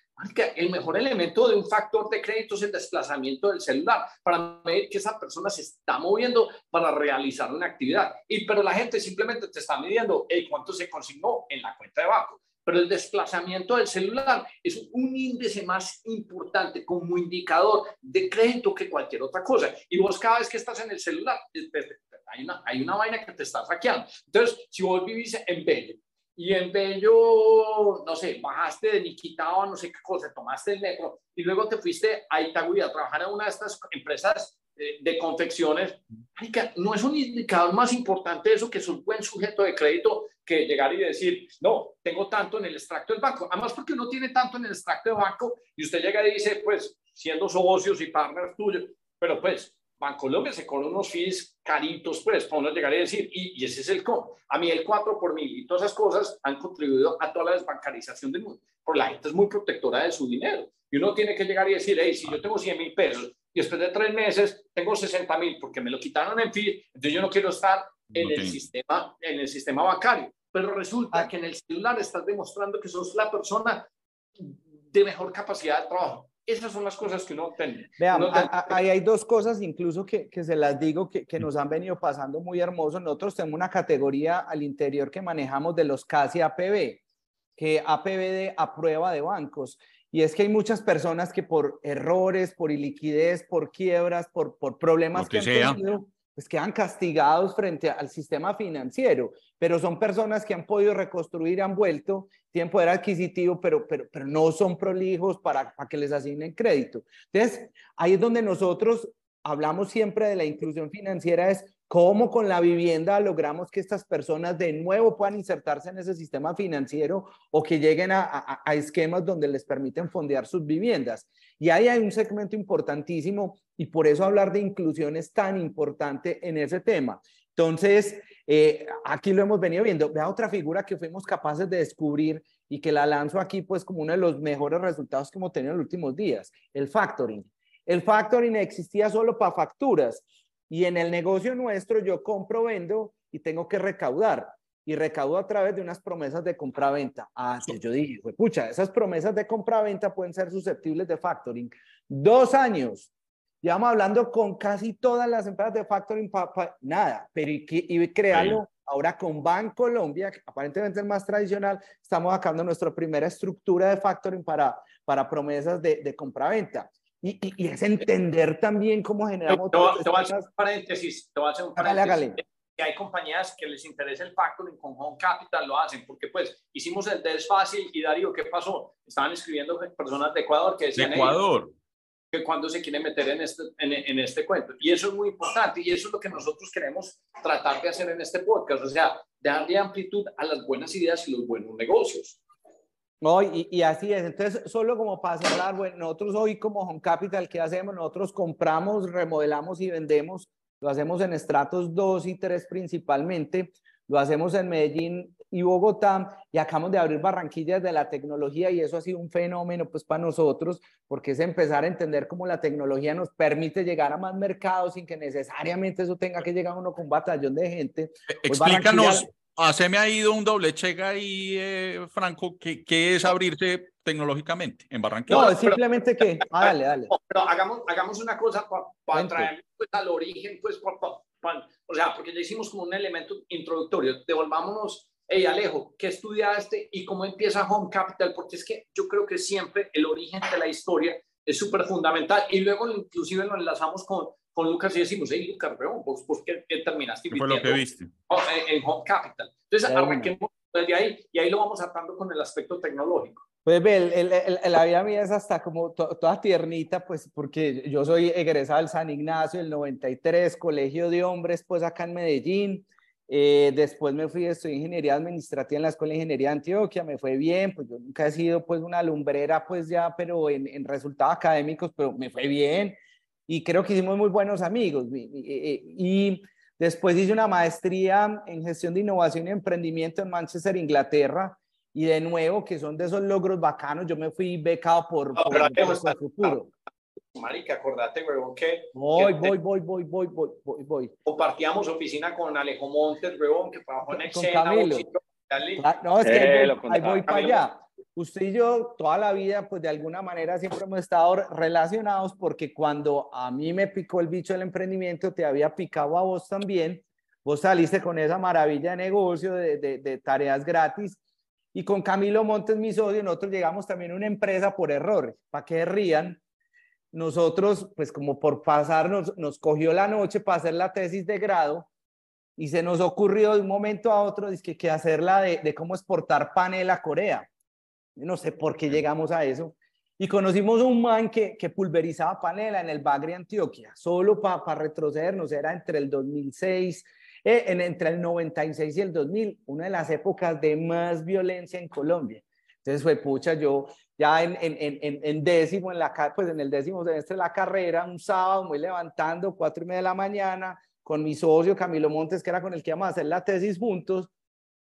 el mejor elemento de un factor de crédito es el desplazamiento del celular para medir que esa persona se está moviendo para realizar una actividad. Y pero la gente simplemente te está midiendo el cuánto se consignó en la cuenta de banco. Pero el desplazamiento del celular es un índice más importante como indicador de crédito que cualquier otra cosa. Y vos cada vez que estás en el celular, hay una, hay una vaina que te está hackeando. Entonces, si vos vivís en Bello y en Bello, no sé, bajaste de Niquitao, no sé qué cosa, tomaste el metro y luego te fuiste a Itagüí a trabajar en una de estas empresas de confecciones, no es un indicador más importante eso que es un buen sujeto de crédito que llegar y decir, no, tengo tanto en el extracto del banco. Además, porque uno tiene tanto en el extracto del banco y usted llega y dice, pues, siendo socios y partners tuyos, pero pues, Bancolombia se cobra unos fees caritos, pues, para uno llegar y decir, y, ese es el cómo. A mí el 4 por mil y todas esas cosas han contribuido a toda la desbancarización del mundo. Porque la gente es muy protectora de su dinero. Y uno tiene que llegar y decir, hey, si yo tengo 100 mil pesos y después de tres meses tengo 60 mil porque me lo quitaron en fees, entonces yo no quiero estar en, el, sistema, en el sistema bancario. Pero resulta ah. que en el celular estás demostrando que sos la persona de mejor capacidad de trabajo. Esas son las cosas que uno tiene. Vean, ahí hay dos cosas incluso que, que se las digo que, que, nos han venido pasando muy hermosos. Nosotros tenemos una categoría al interior que manejamos de los casi APB, que APB de a prueba de bancos. Y es que hay muchas personas que por errores, por iliquidez, por quiebras, por, por problemas que, que han tenido, pues quedan castigados frente al sistema financiero, pero son personas que han podido reconstruir, han vuelto, tienen poder adquisitivo, pero, pero, pero no son prolijos para, para que les asignen crédito. Entonces, ahí es donde nosotros hablamos siempre de la inclusión financiera, es cómo con la vivienda logramos que estas personas de nuevo puedan insertarse en ese sistema financiero o que lleguen a, esquemas donde les permiten fondear sus viviendas. Y ahí hay un segmento importantísimo y por eso hablar de inclusión es tan importante en ese tema. Entonces, eh, aquí lo hemos venido viendo. Vea otra figura que fuimos capaces de descubrir y que la lanzo aquí pues como uno de los mejores resultados que hemos tenido en los últimos días, el factoring. El factoring existía solo para facturas y en el negocio nuestro yo compro, vendo y tengo que recaudar. Y recaudo a través de unas promesas de compra-venta. Ah, sí, yo dije, pucha, esas promesas de compra-venta pueden ser susceptibles de factoring. Dos años. Llevamos hablando con casi todas las empresas de factoring, nada, pero y, y crearlo ahora con Banco Colombia, que aparentemente es más tradicional, estamos sacando nuestra primera estructura de factoring para, para promesas de, de compra-venta. Y, y, es entender también cómo generamos... Te, te, voy a hacer un paréntesis, te voy a hacer un paréntesis. Que hay compañías que les interesa el factoring con Home Capital, lo hacen, porque pues hicimos el test fácil y Darío, ¿qué pasó? Estaban escribiendo personas de Ecuador que decían... Ecuador. que cuando se quiere meter en este, en, en este cuento. Y eso es muy importante y eso es lo que nosotros queremos tratar de hacer en este podcast, o sea, darle amplitud a las buenas ideas y los buenos negocios. No, y, y, así es. Entonces, solo como para cerrar, bueno, nosotros hoy como Home Capital, ¿qué hacemos? Nosotros compramos, remodelamos y vendemos. Lo hacemos en estratos 2 y 3 principalmente. Lo hacemos en Medellín y Bogotá y acabamos de abrir Barranquillas de la tecnología y eso ha sido un fenómeno pues para nosotros porque es empezar a entender cómo la tecnología nos permite llegar a más mercados sin que necesariamente eso tenga que llegar uno con un batallón de gente. Explícanos, Ah, se me ha ido un doble check ahí, eh, Franco, ¿qué, ¿qué, es abrirse tecnológicamente en Barranquilla? No, simplemente que, ah, dale, dale. pero hagamos, hagamos una cosa para traer pues, al origen, pues, o sea, porque ya hicimos como un elemento introductorio. Devolvámonos, hey Alejo, ¿qué estudiaste y cómo empieza Home Capital? Porque es que yo creo que siempre el origen de la historia es súper fundamental y luego inclusive lo enlazamos con con Lucas y decimos, hey Lucas, pero vos, vos qué, terminaste ¿Qué fue lo que viste? En, Home Capital. Entonces, arranquemos desde ahí y ahí lo vamos atando con el aspecto tecnológico. Pues ve, el, el, la vida mía es hasta como toda tiernita, pues porque yo soy egresado del San Ignacio del 93, Colegio de Hombres, pues acá en Medellín. Eh, después me fui a estudiar ingeniería administrativa en la Escuela de Ingeniería de Antioquia, me fue bien, pues yo nunca he sido pues una lumbrera pues ya, pero en, en resultados académicos, pero me fue bien y creo que hicimos muy buenos amigos. Y, después hice una maestría en gestión de innovación y emprendimiento en Manchester, Inglaterra, y de nuevo, que son de esos logros bacanos, yo me fui becado por, por, el futuro. Marica, acordate, huevón, que... Voy, voy, voy, voy, voy, voy, voy, voy. Compartíamos oficina con Alejo Montes, huevón, que para poner con Camilo. Ah, no, es que ahí voy, ahí voy para allá usted y yo toda la vida, pues de alguna manera siempre hemos estado relacionados porque cuando a mí me picó el bicho del emprendimiento, te había picado a vos también. Vos saliste con esa maravilla de negocio, de, de, tareas gratis. Y con Camilo Montes, mi socio, nosotros llegamos también a una empresa por error, para que rían. Nosotros, pues como por pasarnos, nos cogió la noche para hacer la tesis de grado y se nos ocurrió de un momento a otro que, que hacerla de, de cómo exportar panel a Corea. No sé por qué llegamos a eso. Y conocimos a un man que, que pulverizaba panela en el Bagre, Antioquia, solo para retrocedernos, era entre el 2006, eh, en, entre el 96 y el 2000, una de las épocas de más violencia en Colombia. Entonces fue, pucha, yo ya en, en, en, en, décimo, en la, pues en el décimo semestre de la carrera, un sábado, muy levantando, cuatro y media de la mañana, con mi socio Camilo Montes, que era con el que íbamos a hacer la tesis juntos,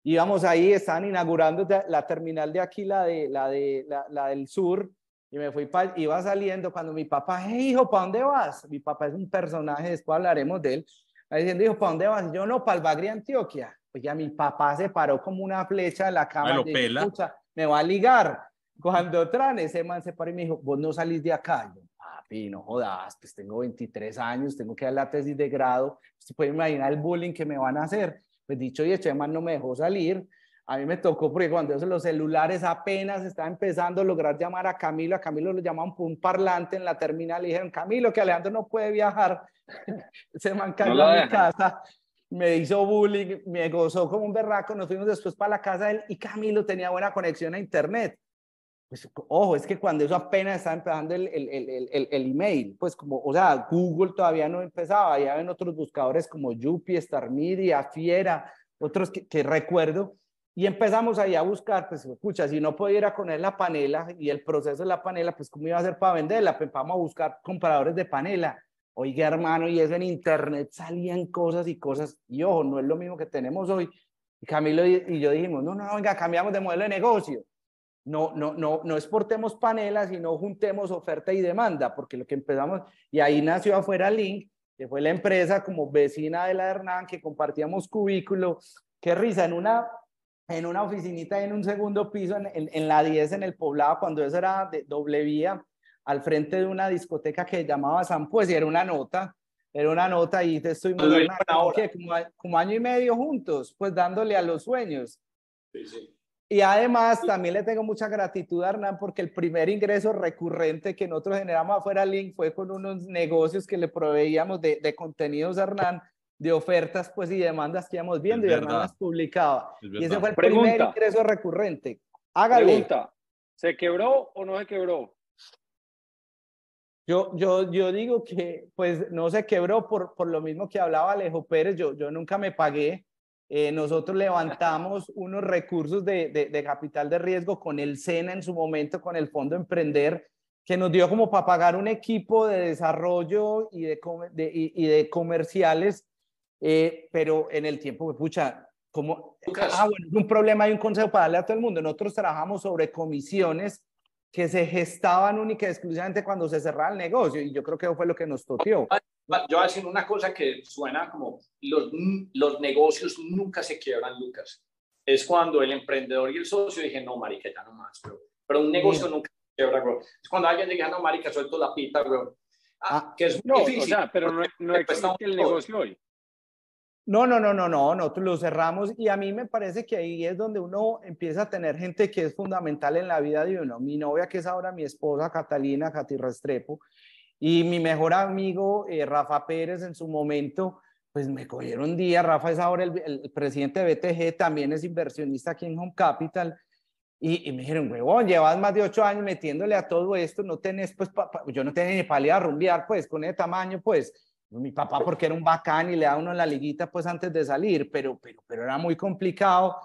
íbamos ahí, estaban inaugurando la terminal de aquí, la, de, la, de, la, del sur, y me fui para, iba saliendo cuando mi papá, hey, hijo, ¿para dónde vas? Mi papá es un personaje, después hablaremos de él, diciendo, hijo, ¿para dónde vas? Y yo, no, para el Bagri, Antioquia. Pues ya mi papá se paró como una flecha de la cama. Me, pela. me va a ligar. Cuando tran, ese man se paró y me dijo, vos no salís de acá. yo, papi, no jodas, pues tengo 23 años, tengo que dar la tesis de grado. Se puede imaginar el bullying que me van a hacer. Pues dicho y hecho, además no me dejó salir. A mí me tocó porque cuando los celulares apenas estaba empezando a lograr llamar a Camilo, a Camilo lo llamaban por un parlante en la terminal y dijeron, Camilo, que Alejandro no puede viajar. Se me cayó a mi casa, me hizo bullying, me gozó como un berraco, nos fuimos después para la casa de él y Camilo tenía buena conexión a internet. Pues, ojo, es que cuando eso apenas estaba empezando el, el, el, el, email, pues como, o sea, Google todavía no empezaba, ya ven otros buscadores como Yupi, Star Media, Fiera, otros que, que, recuerdo, y empezamos ahí a buscar, pues, escucha, si no podía ir a poner la panela y el proceso de la panela, pues, ¿cómo iba a hacer para venderla? Pues vamos a buscar compradores de panela. Oiga, hermano, y eso en internet salían cosas y cosas, y ojo, no es lo mismo que tenemos hoy. Y Camilo y yo dijimos, no, no, venga, cambiamos de modelo de negocio no, no, no, no exportemos panelas, sino juntemos oferta y demanda, porque lo que empezamos, y ahí nació afuera Link, que fue la empresa como vecina de la Hernán, que compartíamos cubículo, qué risa, en una, en una oficinita en un segundo piso, en, en, la 10 en el poblado, cuando eso era de doble vía, al frente de una discoteca que llamaba San Pues, y era una nota, era una nota y te estoy como, como año y medio juntos, pues dándole a los sueños. Sí, sí. Y además también le tengo mucha gratitud a Hernán porque el primer ingreso recurrente que nosotros generamos afuera Link fue con unos negocios que le proveíamos de, de contenidos a Hernán, de ofertas pues y demandas que íbamos viendo y Hernán las publicaba. Y ese fue el primer ingreso recurrente. Hágale. Pregunta, ¿se quebró o no se quebró? Yo, yo, yo digo que pues no se quebró por, por lo mismo que hablaba Alejo Pérez, yo, yo nunca me pagué eh, nosotros levantamos unos recursos de, de, capital de riesgo con el SENA en su momento, con el Fondo Emprender, que nos dio como para pagar un equipo de desarrollo y de, y, de comerciales, eh, pero en el tiempo, pucha, como, ah, bueno, es un problema y un consejo para darle a todo el mundo. Nosotros trabajamos sobre comisiones que se gestaban única y exclusivamente cuando se cerraba el negocio y yo creo que eso fue lo que nos toqueó yo voy a decir una cosa que suena como los, los negocios nunca se quiebran, Lucas. Es cuando el emprendedor y el socio dije, no, marica, ya no más, bro. Pero un negocio nunca se quiebra, bro. Es cuando alguien diga, no, marica, suelto la pita, bro. Ah, que es muy difícil. O sea, pero no, no existe el negocio hoy. No, no, no, no, no, nosotros lo cerramos y a mí me parece que ahí es donde uno empieza a tener gente que es fundamental en la vida de uno. Mi novia, que es ahora mi esposa, Catalina Cati Restrepo, y mi mejor amigo, eh, Rafa Pérez, en su momento, pues me cogieron día. Rafa es ahora el, presidente de BTG, también es inversionista aquí en Home Capital. Y, me dijeron, huevón, llevas más de ocho años metiéndole a todo esto, no tenés, pues, yo no tenía ni ir a rumbear, pues, con ese tamaño, pues. Mi papá porque era un bacán y le da uno la liguita pues antes de salir, pero, pero, pero era muy complicado.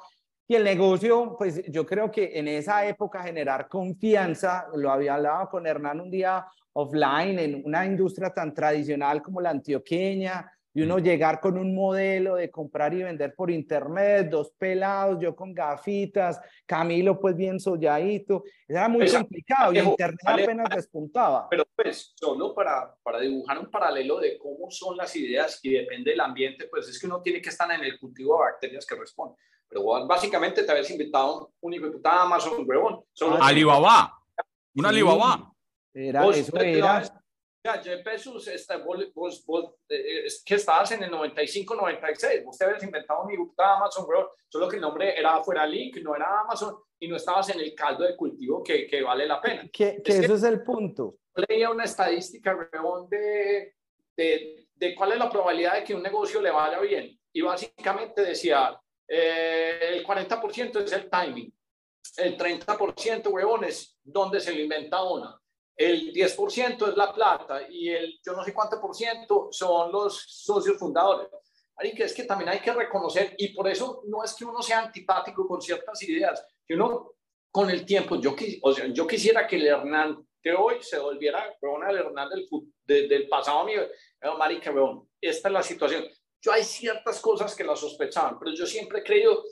Y el negocio, pues yo creo que en esa época generar confianza, lo había hablado con Hernán un día offline, en una industria tan tradicional como la antioqueña, y uno llegar con un modelo de comprar y vender por internet, dos pelados, yo con gafitas, Camilo pues bien solladito, era muy complicado y internet apenas despuntaba. Pero pues solo para, para dibujar un paralelo de cómo son las ideas y depende del ambiente, pues es que uno tiene que estar en el cultivo de bacterias que responden. Pero básicamente te habías invitado un hijo de puta Amazon, huevón. Alibaba, un Alibaba. Era, eso era ya, Jeff Bezos, está, vos, vos, vos eh, que estabas en el 95, 96, vos te habías inventado mi Amazon, bro, solo que el nombre era fuera Link, no era Amazon, y no estabas en el caldo de cultivo que, que vale la pena. Que, que eso es el punto. Leía una estadística, de, de, de, cuál es la probabilidad de que un negocio le vaya bien, y básicamente decía, eh, el 40% es el timing, el 30%, huevón, es donde se lo inventa una el 10% es la plata y el yo no sé cuánto por ciento son los socios fundadores. Así que es que también hay que reconocer, y por eso no es que uno sea antipático con ciertas ideas, que uno con el tiempo, yo, o sea, yo quisiera que el Hernán de hoy se volviera el Hernán del, del pasado mío, marica, esta es la situación. Yo hay ciertas cosas que la sospechaban, pero yo siempre he creído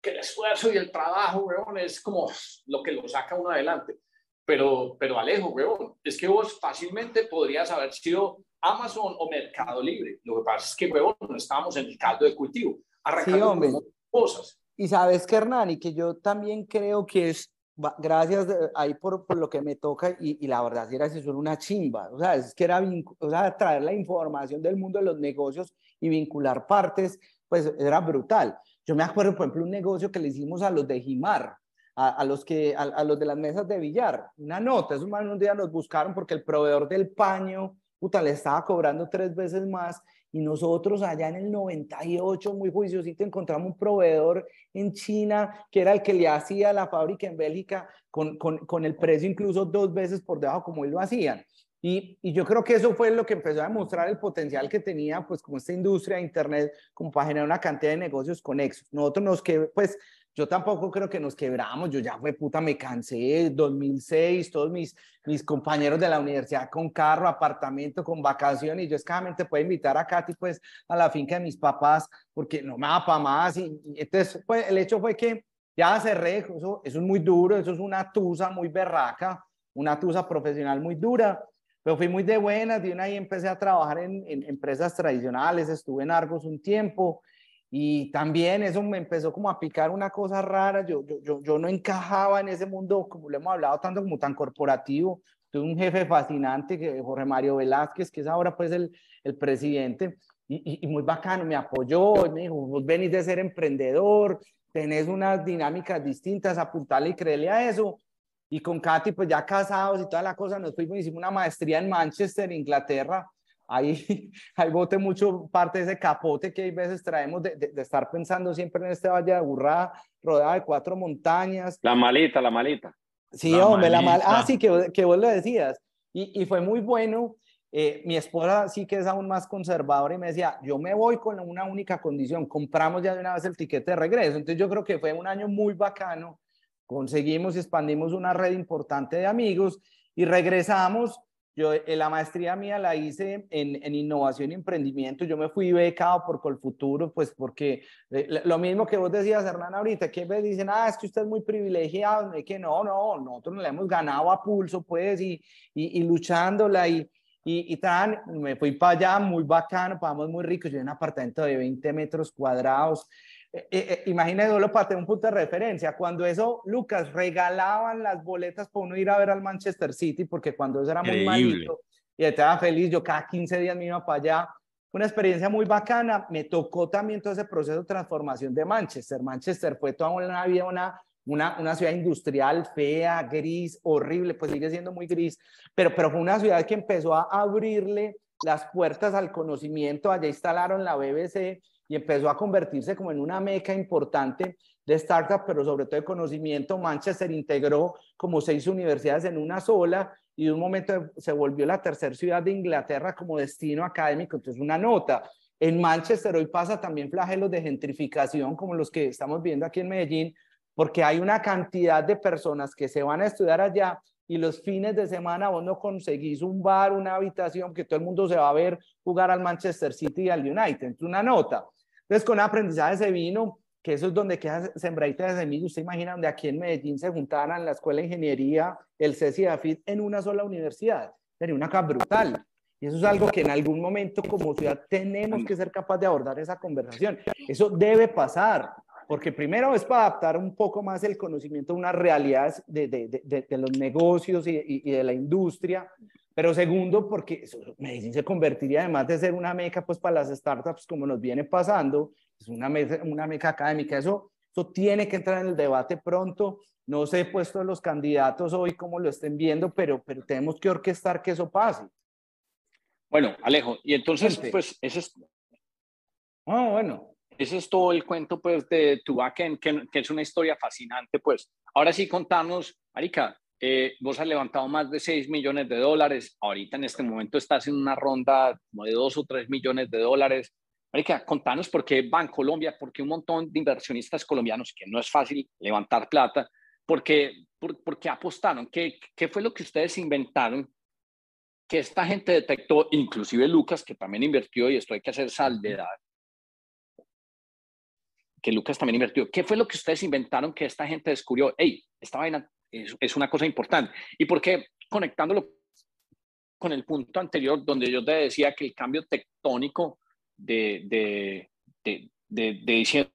que el esfuerzo y el trabajo, es como lo que lo saca uno adelante. Pero, pero Alejo, weón, es que vos fácilmente podrías haber sido Amazon o Mercado Libre. Lo que pasa es que, weón, no estábamos en el caldo de cultivo, arrancando cosas. Y sabes que, Hernán, y que yo también creo que es, gracias ahí por, por lo que me toca, y, y la verdad era que son una chimba, o sea, es que era o sea, traer la información del mundo de los negocios y vincular partes, pues era brutal. Yo me acuerdo, por ejemplo, un negocio que le hicimos a los de Jimar, a, los que, a, los de las mesas de billar. Una nota, esos más un día nos buscaron porque el proveedor del paño, puta, le estaba cobrando tres veces más y nosotros allá en el 98, muy juiciosito, encontramos un proveedor en China que era el que le hacía la fábrica en Bélgica con, con, con el precio incluso dos veces por debajo como él lo hacían. Y, y, yo creo que eso fue lo que empezó a demostrar el potencial que tenía, pues, como esta industria de Internet, como para generar una cantidad de negocios conexos. Nosotros nos que, pues, yo tampoco creo que nos quebramos, yo ya fue puta, me cansé, 2006, todos mis, mis compañeros de la universidad con carro, apartamento, con vacaciones, y yo escasamente puedo invitar a Katy pues a la finca de mis papás, porque no me da para más, y, entonces pues, el hecho fue que ya cerré, eso, es muy duro, eso es una tusa muy berraca, una tusa profesional muy dura, pero fui muy de buenas, de una ahí empecé a trabajar en, en empresas tradicionales, estuve en Argos un tiempo, y también eso me empezó como a picar una cosa rara. Yo, yo, yo, no encajaba en ese mundo, como le hemos hablado, tanto como tan corporativo. Tuve un jefe fascinante, que Jorge Mario Velázquez, que es ahora pues el, el presidente, y, y, muy bacano, me apoyó, me dijo, vos venís de ser emprendedor, tenés unas dinámicas distintas, apuntarle y creerle a eso. Y con Katy, pues ya casados y toda la cosa, nos fuimos, hicimos una maestría en Manchester, Inglaterra, ahí, ahí bote mucho parte de ese capote que hay veces traemos de, de, estar pensando siempre en este valle de burrada, rodeado de cuatro montañas. La malita, la malita. Sí, hombre, la malita. Ah, sí, que, que vos lo decías. Y, y fue muy bueno. Eh, mi esposa sí que es aún más conservadora y me decía, yo me voy con una única condición, compramos ya de una vez el tiquete de regreso. Entonces yo creo que fue un año muy bacano, conseguimos y expandimos una red importante de amigos y regresamos yo eh, la maestría mía la hice en, en, innovación y emprendimiento. Yo me fui becado por Colfuturo, pues porque eh, lo mismo que vos decías, Hernán, ahorita, que me dicen, ah, es que usted es muy privilegiado, es que no, no, nosotros le hemos ganado a pulso, pues, y, y, y luchándola y, y, y tan, me fui para allá, muy bacano, pagamos muy ricos, yo en un apartamento de 20 metros cuadrados, eh, eh, imagínese solo para tener un punto de referencia, cuando eso, Lucas, regalaban las boletas para uno ir a ver al Manchester City, porque cuando eso era muy malito, y estaba feliz, yo cada 15 días me iba para allá, una experiencia muy bacana, me tocó también todo ese proceso de transformación de Manchester, Manchester fue toda una vida, una, una, una ciudad industrial fea, gris, horrible, pues sigue siendo muy gris, pero, pero fue una ciudad que empezó a abrirle las puertas al conocimiento, allá instalaron la BBC, y empezó a convertirse como en una meca importante de startup, pero sobre todo de conocimiento. Manchester integró como seis universidades en una sola y de un momento se volvió la tercera ciudad de Inglaterra como destino académico. Entonces, una nota. En Manchester hoy pasa también flagelos de gentrificación como los que estamos viendo aquí en Medellín, porque hay una cantidad de personas que se van a estudiar allá y los fines de semana vos no conseguís un bar, una habitación, que todo el mundo se va a ver jugar al Manchester City y al United. Entonces, una nota. Entonces, con aprendizaje se vino, que eso es donde queda sembradita de semillas. Usted imagina donde aquí en Medellín se juntaran la Escuela de Ingeniería, el CECI y AFIT en una sola universidad. Sería una cosa brutal. Y eso es algo que en algún momento como ciudad tenemos que ser capaz de abordar esa conversación. Eso debe pasar porque primero es para adaptar un poco más el conocimiento a unas realidades de, de, de, los negocios y, y, de la industria, pero segundo porque Medellín se convertiría además de ser una meca pues para las startups como nos viene pasando, es una, meca, una meca académica, eso, eso tiene que entrar en el debate pronto, no sé puesto los candidatos hoy como lo estén viendo, pero, pero tenemos que orquestar que eso pase. Bueno, Alejo, y entonces, pues, eso es... Ah, bueno. Ese es todo el cuento, pues, de tu que, es una historia fascinante, pues. Ahora sí, contanos, Marica, eh, vos has levantado más de 6 millones de dólares, ahorita en este momento estás en una ronda como de 2 o 3 millones de dólares. Marica, contanos por qué Colombia, por qué un montón de inversionistas colombianos, que no es fácil levantar plata, por, qué apostaron, ¿Qué, qué fue lo que ustedes inventaron que esta gente detectó, inclusive Lucas, que también invirtió, y esto hay que hacer salvedad, que Lucas también invirtió. ¿Qué fue lo que ustedes inventaron que esta gente descubrió? Hey, esta vaina es, una cosa importante. ¿Y por qué? Conectándolo con el punto anterior, donde yo te decía que el cambio tectónico de, de, de, de, de diciendo,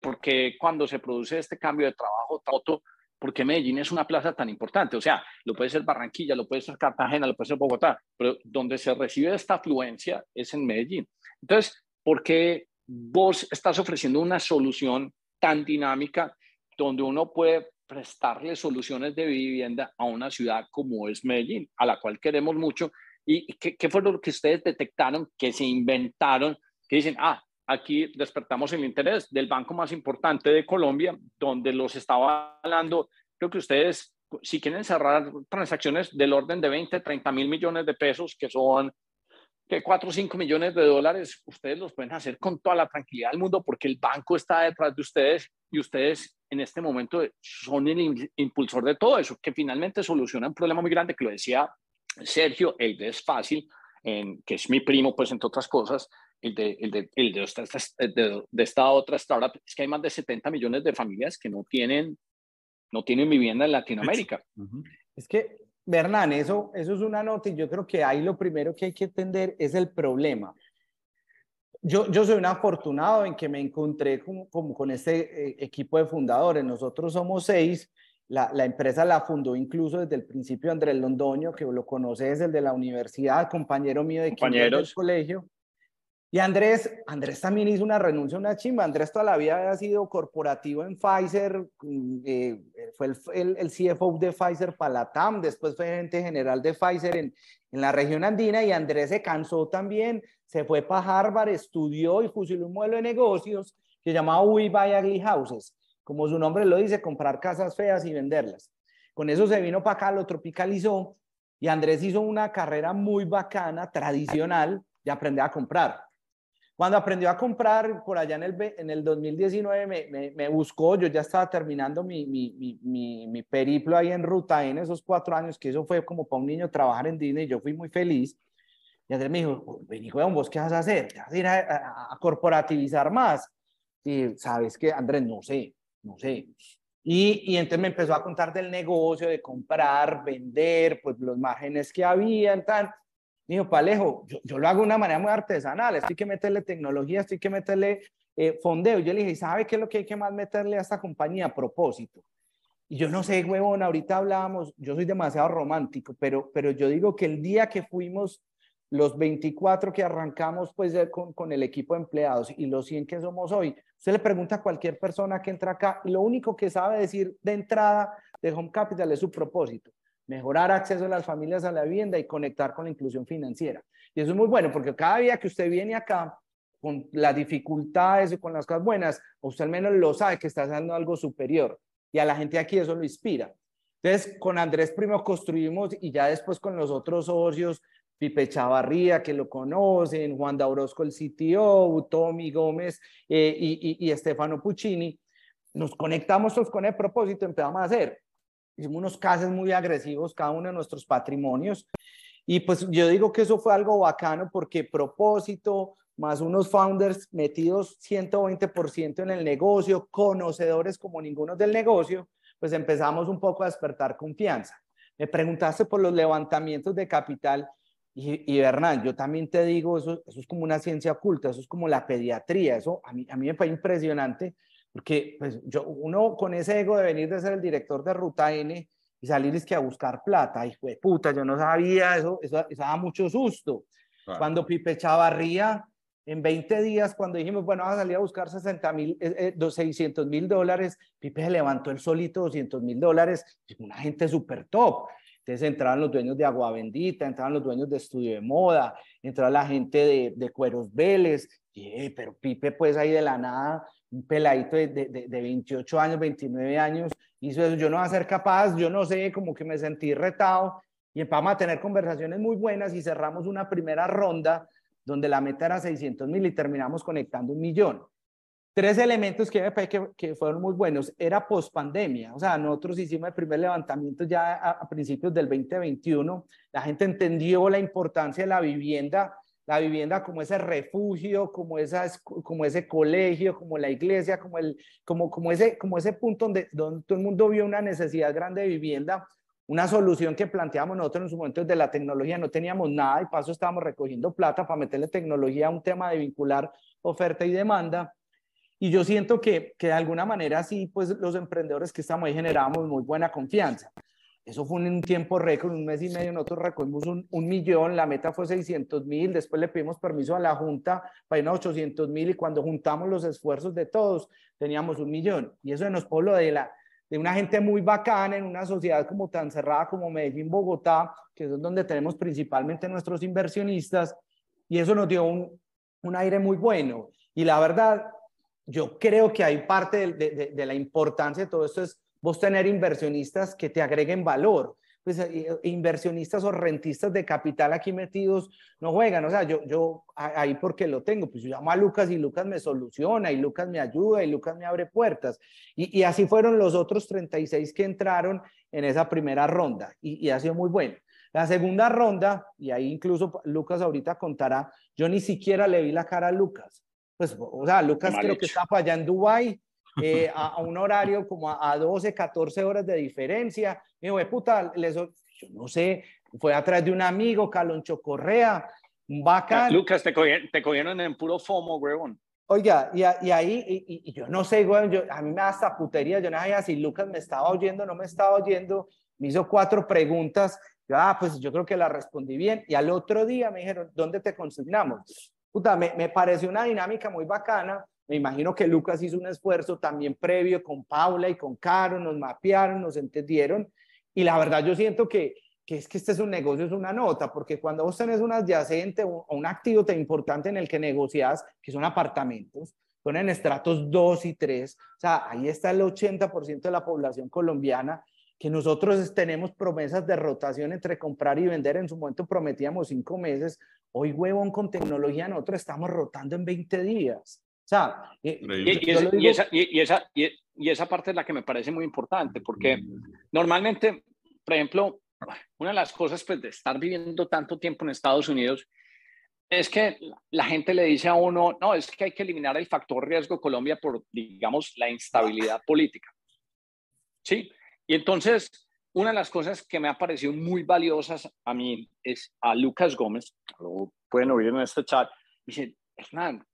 porque cuando se produce este cambio de trabajo, ¿por porque Medellín es una plaza tan importante? O sea, lo puede ser Barranquilla, lo puede ser Cartagena, lo puede ser Bogotá, pero donde se recibe esta afluencia es en Medellín. Entonces, ¿por qué vos estás ofreciendo una solución tan dinámica donde uno puede prestarle soluciones de vivienda a una ciudad como es Medellín, a la cual queremos mucho. ¿Y qué, qué fue lo que ustedes detectaron, que se inventaron, que dicen, ah, aquí despertamos el interés del banco más importante de Colombia, donde los estaba hablando, creo que ustedes, si quieren cerrar transacciones del orden de 20, 30 mil millones de pesos, que son que 4 o 5 millones de dólares ustedes los pueden hacer con toda la tranquilidad del mundo porque el banco está detrás de ustedes y ustedes en este momento son el impulsor de todo eso, que finalmente soluciona un problema muy grande que lo decía Sergio, el de es fácil, en, que es mi primo, pues entre otras cosas, el de, el de, el de, esta, de, de esta otra startup, es que hay más de 70 millones de familias que no tienen, no tienen vivienda en Latinoamérica. Es que Bernán, eso, eso es una nota y yo creo que ahí lo primero que hay que entender es el problema. Yo, yo soy un afortunado en que me encontré como, como con este eh, equipo de fundadores. Nosotros somos seis. La, la, empresa la fundó incluso desde el principio Andrés Londoño, que lo conoce desde el de la universidad, compañero mío de del colegio. Y Andrés, Andrés también hizo una renuncia, una chimba. Andrés toda la vida había sido corporativo en Pfizer, mm, eh, fue el, CFO de Pfizer para la TAM, después fue gerente general de Pfizer en, la región andina y Andrés se cansó también, se fue para Harvard, estudió y fusiló un modelo de negocios que llamaba We Buy Ugly Houses, como su nombre lo dice, comprar casas feas y venderlas. Con eso se vino para acá, lo tropicalizó y Andrés hizo una carrera muy bacana, tradicional, de aprender a comprar cuando aprendió a comprar por allá en el, en el 2019 me, me, buscó, yo ya estaba terminando mi, mi, mi, mi, periplo ahí en ruta en esos cuatro años, que eso fue como para un niño trabajar en Disney, yo fui muy feliz. Y Andrés me dijo, vení, weón, ¿vos qué vas a hacer? ¿Te vas a ir a, a, corporativizar más? Y sabes que, Andrés, no sé, no sé. Y, y, entonces me empezó a contar del negocio, de comprar, vender, pues los márgenes que había, tal. Me dijo, Palejo, yo, yo, lo hago de una manera muy artesanal, esto hay que meterle tecnología, esto hay que meterle eh, fondeo. Yo le dije, ¿sabe qué es lo que hay que más meterle a esta compañía? Propósito. Y yo no sé, huevón, ahorita hablábamos, yo soy demasiado romántico, pero, pero yo digo que el día que fuimos los 24 que arrancamos pues con, con, el equipo de empleados y los 100 que somos hoy, usted le pregunta a cualquier persona que entra acá y lo único que sabe decir de entrada de Home Capital es su propósito mejorar acceso de las familias a la vivienda y conectar con la inclusión financiera. Y eso es muy bueno porque cada día que usted viene acá, con las dificultades y con las cosas buenas, usted al menos lo sabe que está haciendo algo superior y a la gente aquí eso lo inspira. Entonces, con Andrés primero construimos y ya después con los otros socios, Pipe Chavarría, que lo conocen, Juan Daurosco, el CTO, Tommy Gómez eh, y, y, Estefano Puccini, nos conectamos todos con el propósito, empezamos a hacer. Hicimos unos casos muy agresivos, cada uno de nuestros patrimonios. Y pues yo digo que eso fue algo bacano porque propósito, más unos founders metidos 120% en el negocio, conocedores como ninguno del negocio, pues empezamos un poco a despertar confianza. Me preguntaste por los levantamientos de capital y, y Hernán, yo también te digo, eso, eso es como una ciencia oculta, eso es como la pediatría, eso a mí, a mí me parece impresionante, porque pues, yo, uno con ese ego de venir de ser el director de Ruta N y salir es que a buscar plata, hijo de puta, yo no sabía eso, eso, eso daba mucho susto. Cuando Pipe Chavarría, en 20 días, cuando dijimos, bueno, vamos a salir a buscar 60 mil, eh, 600 eh, mil dólares, Pipe se levantó el solito 200 mil dólares, una gente súper top. Entonces entraban los dueños de Agua Bendita, entraban los dueños de Estudio de Moda, entraba la gente de, de Cueros Vélez, y, eh, pero Pipe pues ahí de la nada, un peladito de, de, de, 28 años, 29 años, hizo eso, yo no voy a ser capaz, yo no sé, como que me sentí retado, y empezamos a tener conversaciones muy buenas y cerramos una primera ronda donde la meta era 600 mil y terminamos conectando un millón. Tres elementos que, que, que fueron muy buenos. Era post pandemia, o sea, nosotros hicimos el primer levantamiento ya a, principios del 2021. La gente entendió la importancia de la vivienda, la vivienda como ese refugio, como, esa, como ese colegio, como la iglesia, como, el, como, como, ese, como ese punto donde, donde todo el mundo vio una necesidad grande de vivienda una solución que planteamos nosotros en su momento de la tecnología, no teníamos nada y paso estábamos recogiendo plata para meterle tecnología a un tema de vincular oferta y demanda. Y yo siento que, que de alguna manera sí, pues los emprendedores que estamos ahí generamos muy buena confianza. Eso fue en un tiempo récord, un mes y medio, nosotros recogimos un, un millón, la meta fue 600 mil, después le pedimos permiso a la Junta para ir a 800 mil y cuando juntamos los esfuerzos de todos, teníamos un millón. Y eso nos pone de, la, de una gente muy bacana en una sociedad como tan cerrada como Medellín, Bogotá, que es donde tenemos principalmente nuestros inversionistas, y eso nos dio un, un aire muy bueno. Y la verdad, yo creo que hay parte de, la importancia de todo esto es vos tener inversionistas que te agreguen valor. Pues eh, inversionistas o rentistas de capital aquí metidos no juegan. O sea, yo, yo ahí porque lo tengo, pues yo llamo a Lucas y Lucas me soluciona y Lucas me ayuda y Lucas me abre puertas. Y, y así fueron los otros 36 que entraron en esa primera ronda y, y ha sido muy bueno. La segunda ronda, y ahí incluso Lucas ahorita contará, yo ni siquiera le vi la cara a Lucas pues, o sea, Lucas creo que estaba allá en Dubái, eh, a, un horario como a, 12, 14 horas de diferencia. Me dijo, puta, les, yo no sé, fue atrás de un amigo, Caloncho Correa, un bacán. Lucas, te cogieron, te cogieron en puro FOMO, huevón. Oiga, y, y ahí, y, yo no sé, güey, yo, a mí me da hasta putería, yo no sabía si Lucas me estaba oyendo no me estaba oyendo, me hizo cuatro preguntas, yo, ah, pues yo creo que la respondí bien, y al otro día me dijeron, ¿dónde te consignamos? me, me pareció una dinámica muy bacana. Me imagino que Lucas hizo un esfuerzo también previo con Paula y con Caro, nos mapearon, nos entendieron. Y la verdad yo siento que, que es que este es un negocio, es una nota, porque cuando vos tenés un adyacente o un activo tan importante en el que negocias, que son apartamentos, son en estratos 2 y 3, o sea, ahí está el 80% de la población colombiana, que nosotros tenemos promesas de rotación entre comprar y vender, en su momento prometíamos cinco meses, Hoy, huevón, con tecnología nosotros estamos rotando en 20 días. O sea, y, esa, y, esa, y, esa, parte es la que me parece muy importante, porque normalmente, por ejemplo, una de las cosas pues, de estar viviendo tanto tiempo en Estados Unidos es que la gente le dice a uno, no, es que hay que eliminar el factor riesgo Colombia por, digamos, la instabilidad política. ¿Sí? Y entonces, una de las cosas que me ha parecido muy valiosas a mí es a Lucas Gómez, lo pueden oír en este chat, dice, Hernán,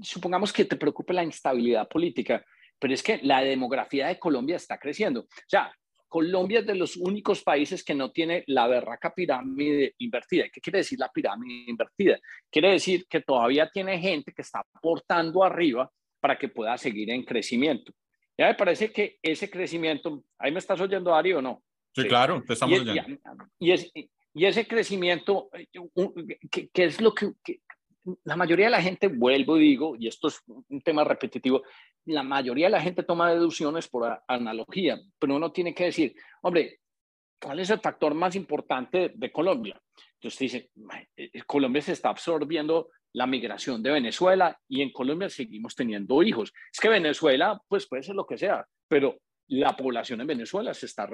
supongamos que te preocupe la instabilidad política, pero es que la demografía de Colombia está creciendo. O sea, Colombia es de los únicos países que no tiene la berraca pirámide invertida. ¿Qué quiere decir la pirámide invertida? Quiere decir que todavía tiene gente que está aportando arriba para que pueda seguir en crecimiento. Ya me parece que ese crecimiento, ahí me estás oyendo, Ari, o no? Sí, claro, te estamos oyendo. Y, y, ese crecimiento, ¿qué, es lo que, la mayoría de la gente, vuelvo y digo, y esto es un tema repetitivo, la mayoría de la gente toma deducciones por analogía, pero uno tiene que decir, hombre, ¿cuál es el factor más importante de Colombia? Entonces dice, eh, eh, Colombia se está absorbiendo la migración de Venezuela y en Colombia seguimos teniendo hijos. Es que Venezuela, pues puede ser lo que sea, pero la población en Venezuela se está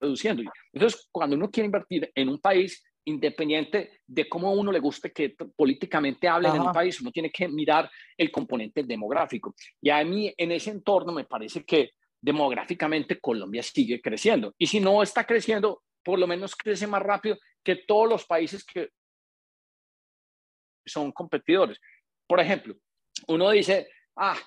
reduciendo. Entonces, cuando uno quiere invertir en un país, independiente de cómo a uno le guste que políticamente hablen en un país, uno tiene que mirar el componente demográfico. Y a mí en ese entorno me parece que demográficamente Colombia sigue creciendo. Y si no está creciendo, por lo menos crece más rápido que todos los países que son competidores. Por ejemplo, uno dice, ah,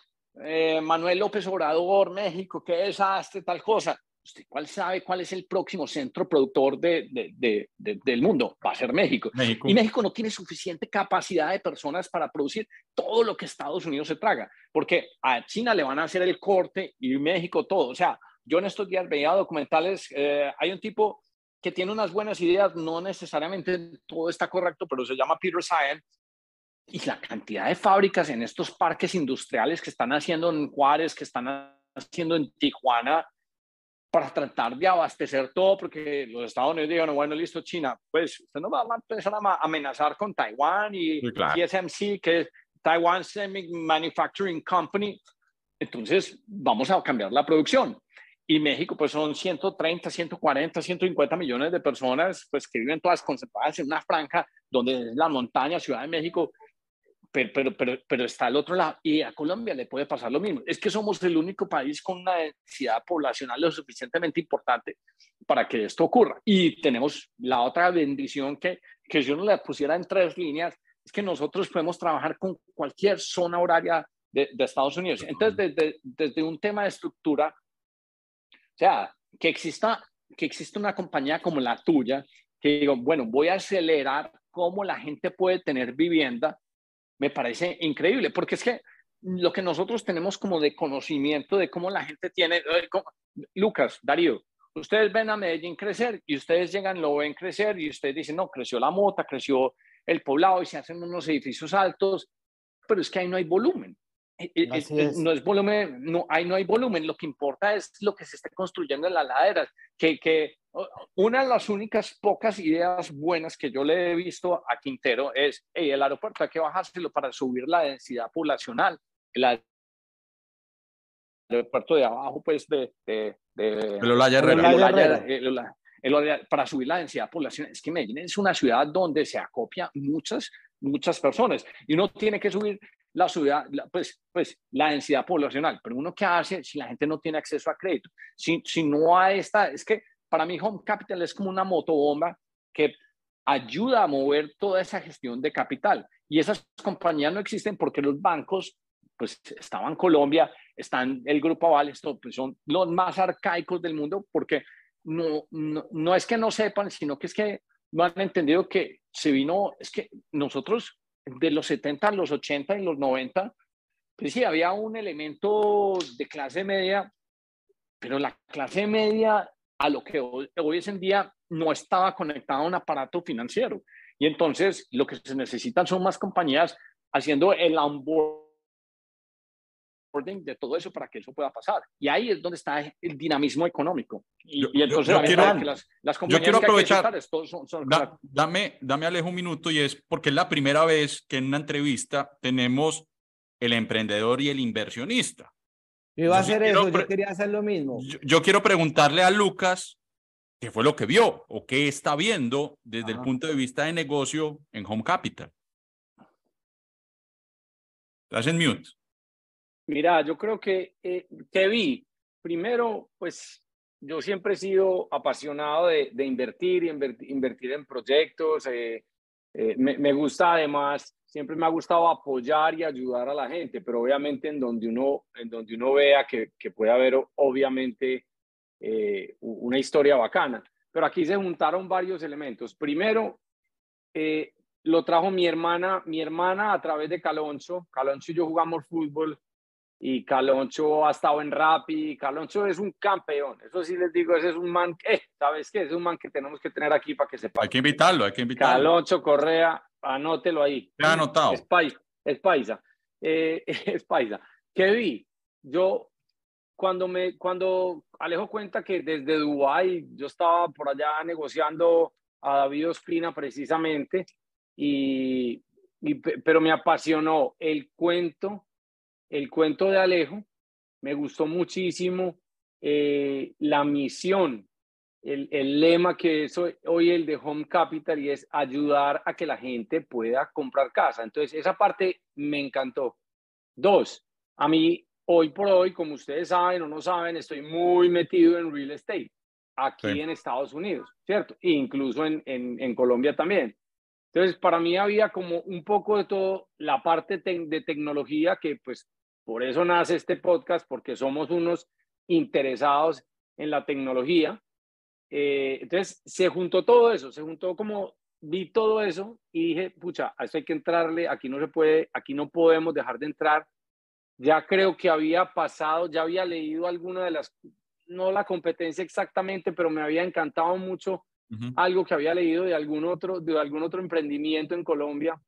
eh, Manuel López Obrador, México, qué desastre, tal cosa. ¿Usted cuál sabe cuál es el próximo centro productor de, de, del mundo? Va a ser México. México. Y México no tiene suficiente capacidad de personas para producir todo lo que Estados Unidos se traga, porque a China le van a hacer el corte y México todo. O sea, yo en estos días veía documentales, eh, hay un tipo que tiene unas buenas ideas, no necesariamente todo está correcto, pero se llama Peter Sagan, y la cantidad de fábricas en estos parques industriales que están haciendo en Juárez, que están haciendo en Tijuana, para tratar de abastecer todo, porque los Estados Unidos digan, bueno, listo, China, pues usted no va a empezar a amenazar con Taiwán y TSMC, que es Taiwan Semi Manufacturing Company. Entonces, vamos a cambiar la producción. Y México, pues son 130, 140, 150 millones de personas, pues que viven todas concentradas en una franja donde es la montaña, Ciudad de México, pero, pero, pero, está al otro lado. Y a Colombia le puede pasar lo mismo. Es que somos el único país con una densidad poblacional lo suficientemente importante para que esto ocurra. Y tenemos la otra bendición que, que si uno le pusiera en tres líneas, es que nosotros podemos trabajar con cualquier zona horaria de, de Estados Unidos. Entonces, desde, desde un tema de estructura, o sea, que exista, que exista una compañía como la tuya, que digo, bueno, voy a acelerar cómo la gente puede tener vivienda me parece increíble, porque es que lo que nosotros tenemos como de conocimiento de cómo la gente tiene, eh, Lucas, Darío, ustedes ven a Medellín crecer y ustedes llegan, lo ven crecer y ustedes dicen, no, creció la mota, creció el poblado y se hacen unos edificios altos, pero es que ahí no hay volumen. Eh, eh, no es volumen, no, ahí no hay volumen, lo que importa es lo que se esté construyendo en las laderas, que, que una de las únicas pocas ideas buenas que yo le he visto a Quintero es, el aeropuerto hay que bajárselo para subir la densidad poblacional. El aeropuerto de abajo, pues, de... de, de para subir la densidad poblacional. Es que Medellín es una ciudad donde se acopia muchas, muchas personas y uno tiene que subir la ciudad, pues, pues la densidad poblacional. Pero uno qué hace si la gente no tiene acceso a crédito, si, si no hay esta, es que para mí Home Capital es como una motobomba que ayuda a mover toda esa gestión de capital. Y esas compañías no existen porque los bancos, pues estaban Colombia, están el Grupo Aval, esto, pues, son los más arcaicos del mundo porque no, no, no es que no sepan, sino que es que no han entendido que se vino, es que nosotros de los 70 a los 80 y los 90, pues sí, había un elemento de clase media, pero la clase media a lo que hoy, hoy en día no estaba conectado a un aparato financiero. Y entonces lo que se necesitan son más compañías haciendo el onboarding de todo eso para que eso pueda pasar. Y ahí es donde está el dinamismo económico. Y, entonces yo, quiero, las, las compañías yo quiero aprovechar, son, dame, dame Alejo un minuto y es porque es la primera vez que en una entrevista tenemos el emprendedor y el inversionista. Yo iba a hacer eso, yo quería hacer lo mismo. Yo, quiero preguntarle a Lucas qué fue lo que vio o qué está viendo desde el punto de vista de negocio en Home Capital. Estás en mute. Mira, yo creo que, eh, que vi, primero, pues yo siempre he sido apasionado de, de invertir y invertir, en proyectos. Eh, eh, me, me, gusta además siempre me ha gustado apoyar y ayudar a la gente, pero obviamente en donde uno, en donde uno vea que, que puede haber obviamente eh, una historia bacana. Pero aquí se juntaron varios elementos. Primero, eh, lo trajo mi hermana, mi hermana a través de Caloncho. Caloncho y yo jugamos fútbol y Caloncho ha estado en Rappi, Caloncho es un campeón, eso sí les digo, ese es un man, eh, ¿sabes qué? Es un man que tenemos que tener aquí para que sepa. Hay que invitarlo, hay que invitarlo. Caloncho Correa, anótelo ahí. ha anotado. Es paisa, es paisa, eh, es paisa. ¿Qué vi? Yo, cuando me, cuando Alejo cuenta que desde Dubái yo estaba por allá negociando a David Ospina precisamente, y, y pero me apasionó el cuento el cuento de Alejo, me gustó muchísimo eh, la misión, el, el, lema que es hoy el de Home Capital y es ayudar a que la gente pueda comprar casa. Entonces, esa parte me encantó. Dos, a mí hoy por hoy, como ustedes saben o no saben, estoy muy metido en real estate aquí en Estados Unidos, ¿cierto? E incluso en, en, en Colombia también. Entonces, para mí había como un poco de todo la parte de tecnología que pues por eso nace este podcast, porque somos unos interesados en la tecnología. Eh, entonces, se juntó todo eso, se juntó como vi todo eso y dije, pucha, a esto hay que entrarle, aquí no se puede, aquí no podemos dejar de entrar. Ya creo que había pasado, ya había leído alguna de las, no la competencia exactamente, pero me había encantado mucho algo que había leído de algún otro, de algún otro emprendimiento en Colombia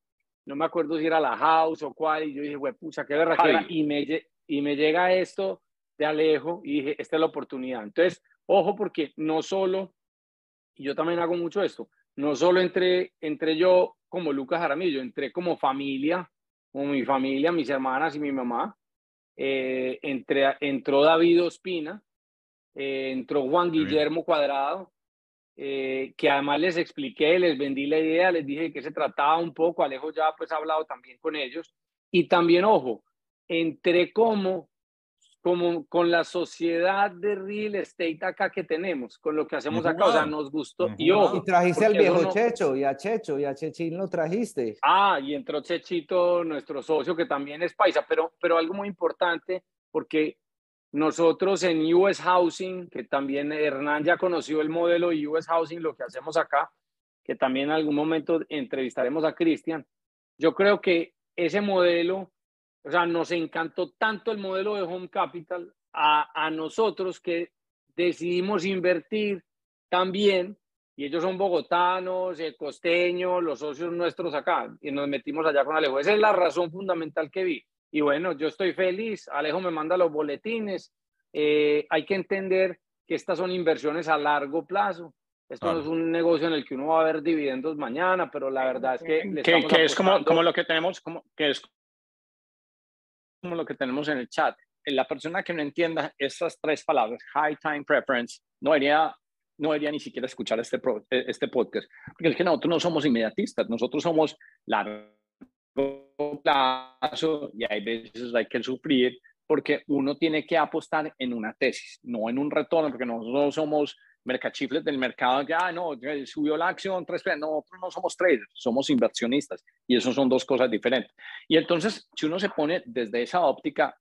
no me acuerdo si era la House o cuál, y yo dije, güey, pucha, qué verdad y me, y me llega esto de Alejo y dije, esta es la oportunidad. Entonces, ojo, porque no solo, y yo también hago mucho esto, no solo entré, entre yo como Lucas Jaramillo, entré como familia, como mi familia, mis hermanas y mi mamá, eh, entre, entró David Ospina, eh, entró Juan Guillermo Cuadrado, eh, que además les expliqué, les vendí la idea, les dije de qué se trataba un poco, Alejo ya pues ha hablado también con ellos, y también, ojo, entré como, como con la sociedad de real estate acá que tenemos, con lo que hacemos acá, o sea, nos gustó. Y, ojo, y trajiste al viejo Checho, y a Checho, y a Chechín lo trajiste. Ah, y entró Chechito, nuestro socio, que también es paisa, pero, pero algo muy importante, porque nosotros en US Housing, que también Hernán ya conoció el modelo US Housing, lo que hacemos acá, que también en algún momento entrevistaremos a Cristian, yo creo que ese modelo, o sea, nos encantó tanto el modelo de Home Capital a, a nosotros que decidimos invertir también, y ellos son bogotanos, el costeños, los socios nuestros acá, y nos metimos allá con Alejo. Esa es la razón fundamental que vi. Y bueno, yo estoy feliz, Alejo me manda los boletines, eh, hay que entender que estas son inversiones a largo plazo. Esto no es un negocio en el que uno va a ver dividendos mañana, pero la verdad es que... que, que es como, como lo que tenemos, como, que es como lo que tenemos en el chat. La persona que no entienda estas tres palabras, high time preference, no debería, no debería ni siquiera escuchar este, este podcast, porque es que nosotros no somos inmediatistas, nosotros somos largo plazo y hay veces hay que sufrir porque uno tiene que apostar en una tesis, no en un retorno, porque nosotros somos mercachifles del mercado que, ah, no, subió la acción, tres, no, nosotros no somos traders, somos inversionistas y eso son dos cosas diferentes. Y entonces, si uno se pone desde esa óptica...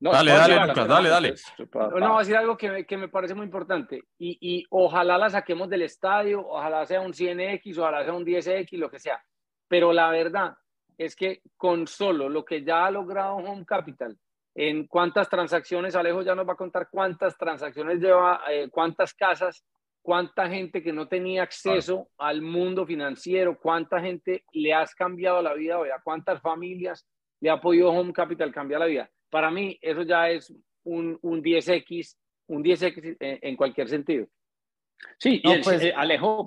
No, dale, dale, Lucas, dale, dale. No, voy a decir algo que me, que me parece muy importante y, y ojalá la saquemos del estadio, ojalá sea un 100X, ojalá sea un 10X, lo que sea pero la verdad es que con solo lo que ya ha logrado Home Capital, en cuántas transacciones, Alejo ya nos va a contar cuántas transacciones lleva, eh, cuántas casas, cuánta gente que no tenía acceso al mundo financiero, cuánta gente le has cambiado la vida, o a cuántas familias le ha podido Home Capital cambiar la vida. Para mí eso ya es un, un 10X, un 10X en cualquier sentido. Sí, y pues, eh, Alejo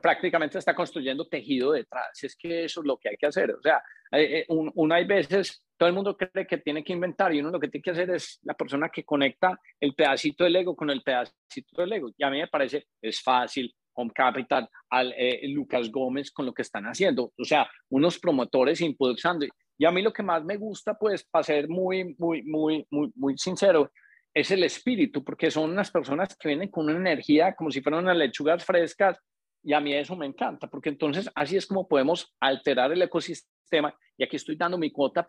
prácticamente está construyendo tejido detrás. Es que eso es lo que hay que hacer. O sea, eh, uno hay veces, todo el mundo cree que tiene que inventar y uno lo que tiene que hacer es la persona que conecta el pedacito del ego con el pedacito del ego. Y a mí me parece, es fácil, Home Capital, al, eh, Lucas Gómez con lo que están haciendo. O sea, unos promotores impulsando. Y a mí lo que más me gusta, pues, para ser muy, muy, muy, muy, muy sincero, es el espíritu, porque son unas personas que vienen con una energía como si fueran unas lechugas frescas y a mí eso me encanta, porque entonces así es como podemos alterar el ecosistema y aquí estoy dando mi cuota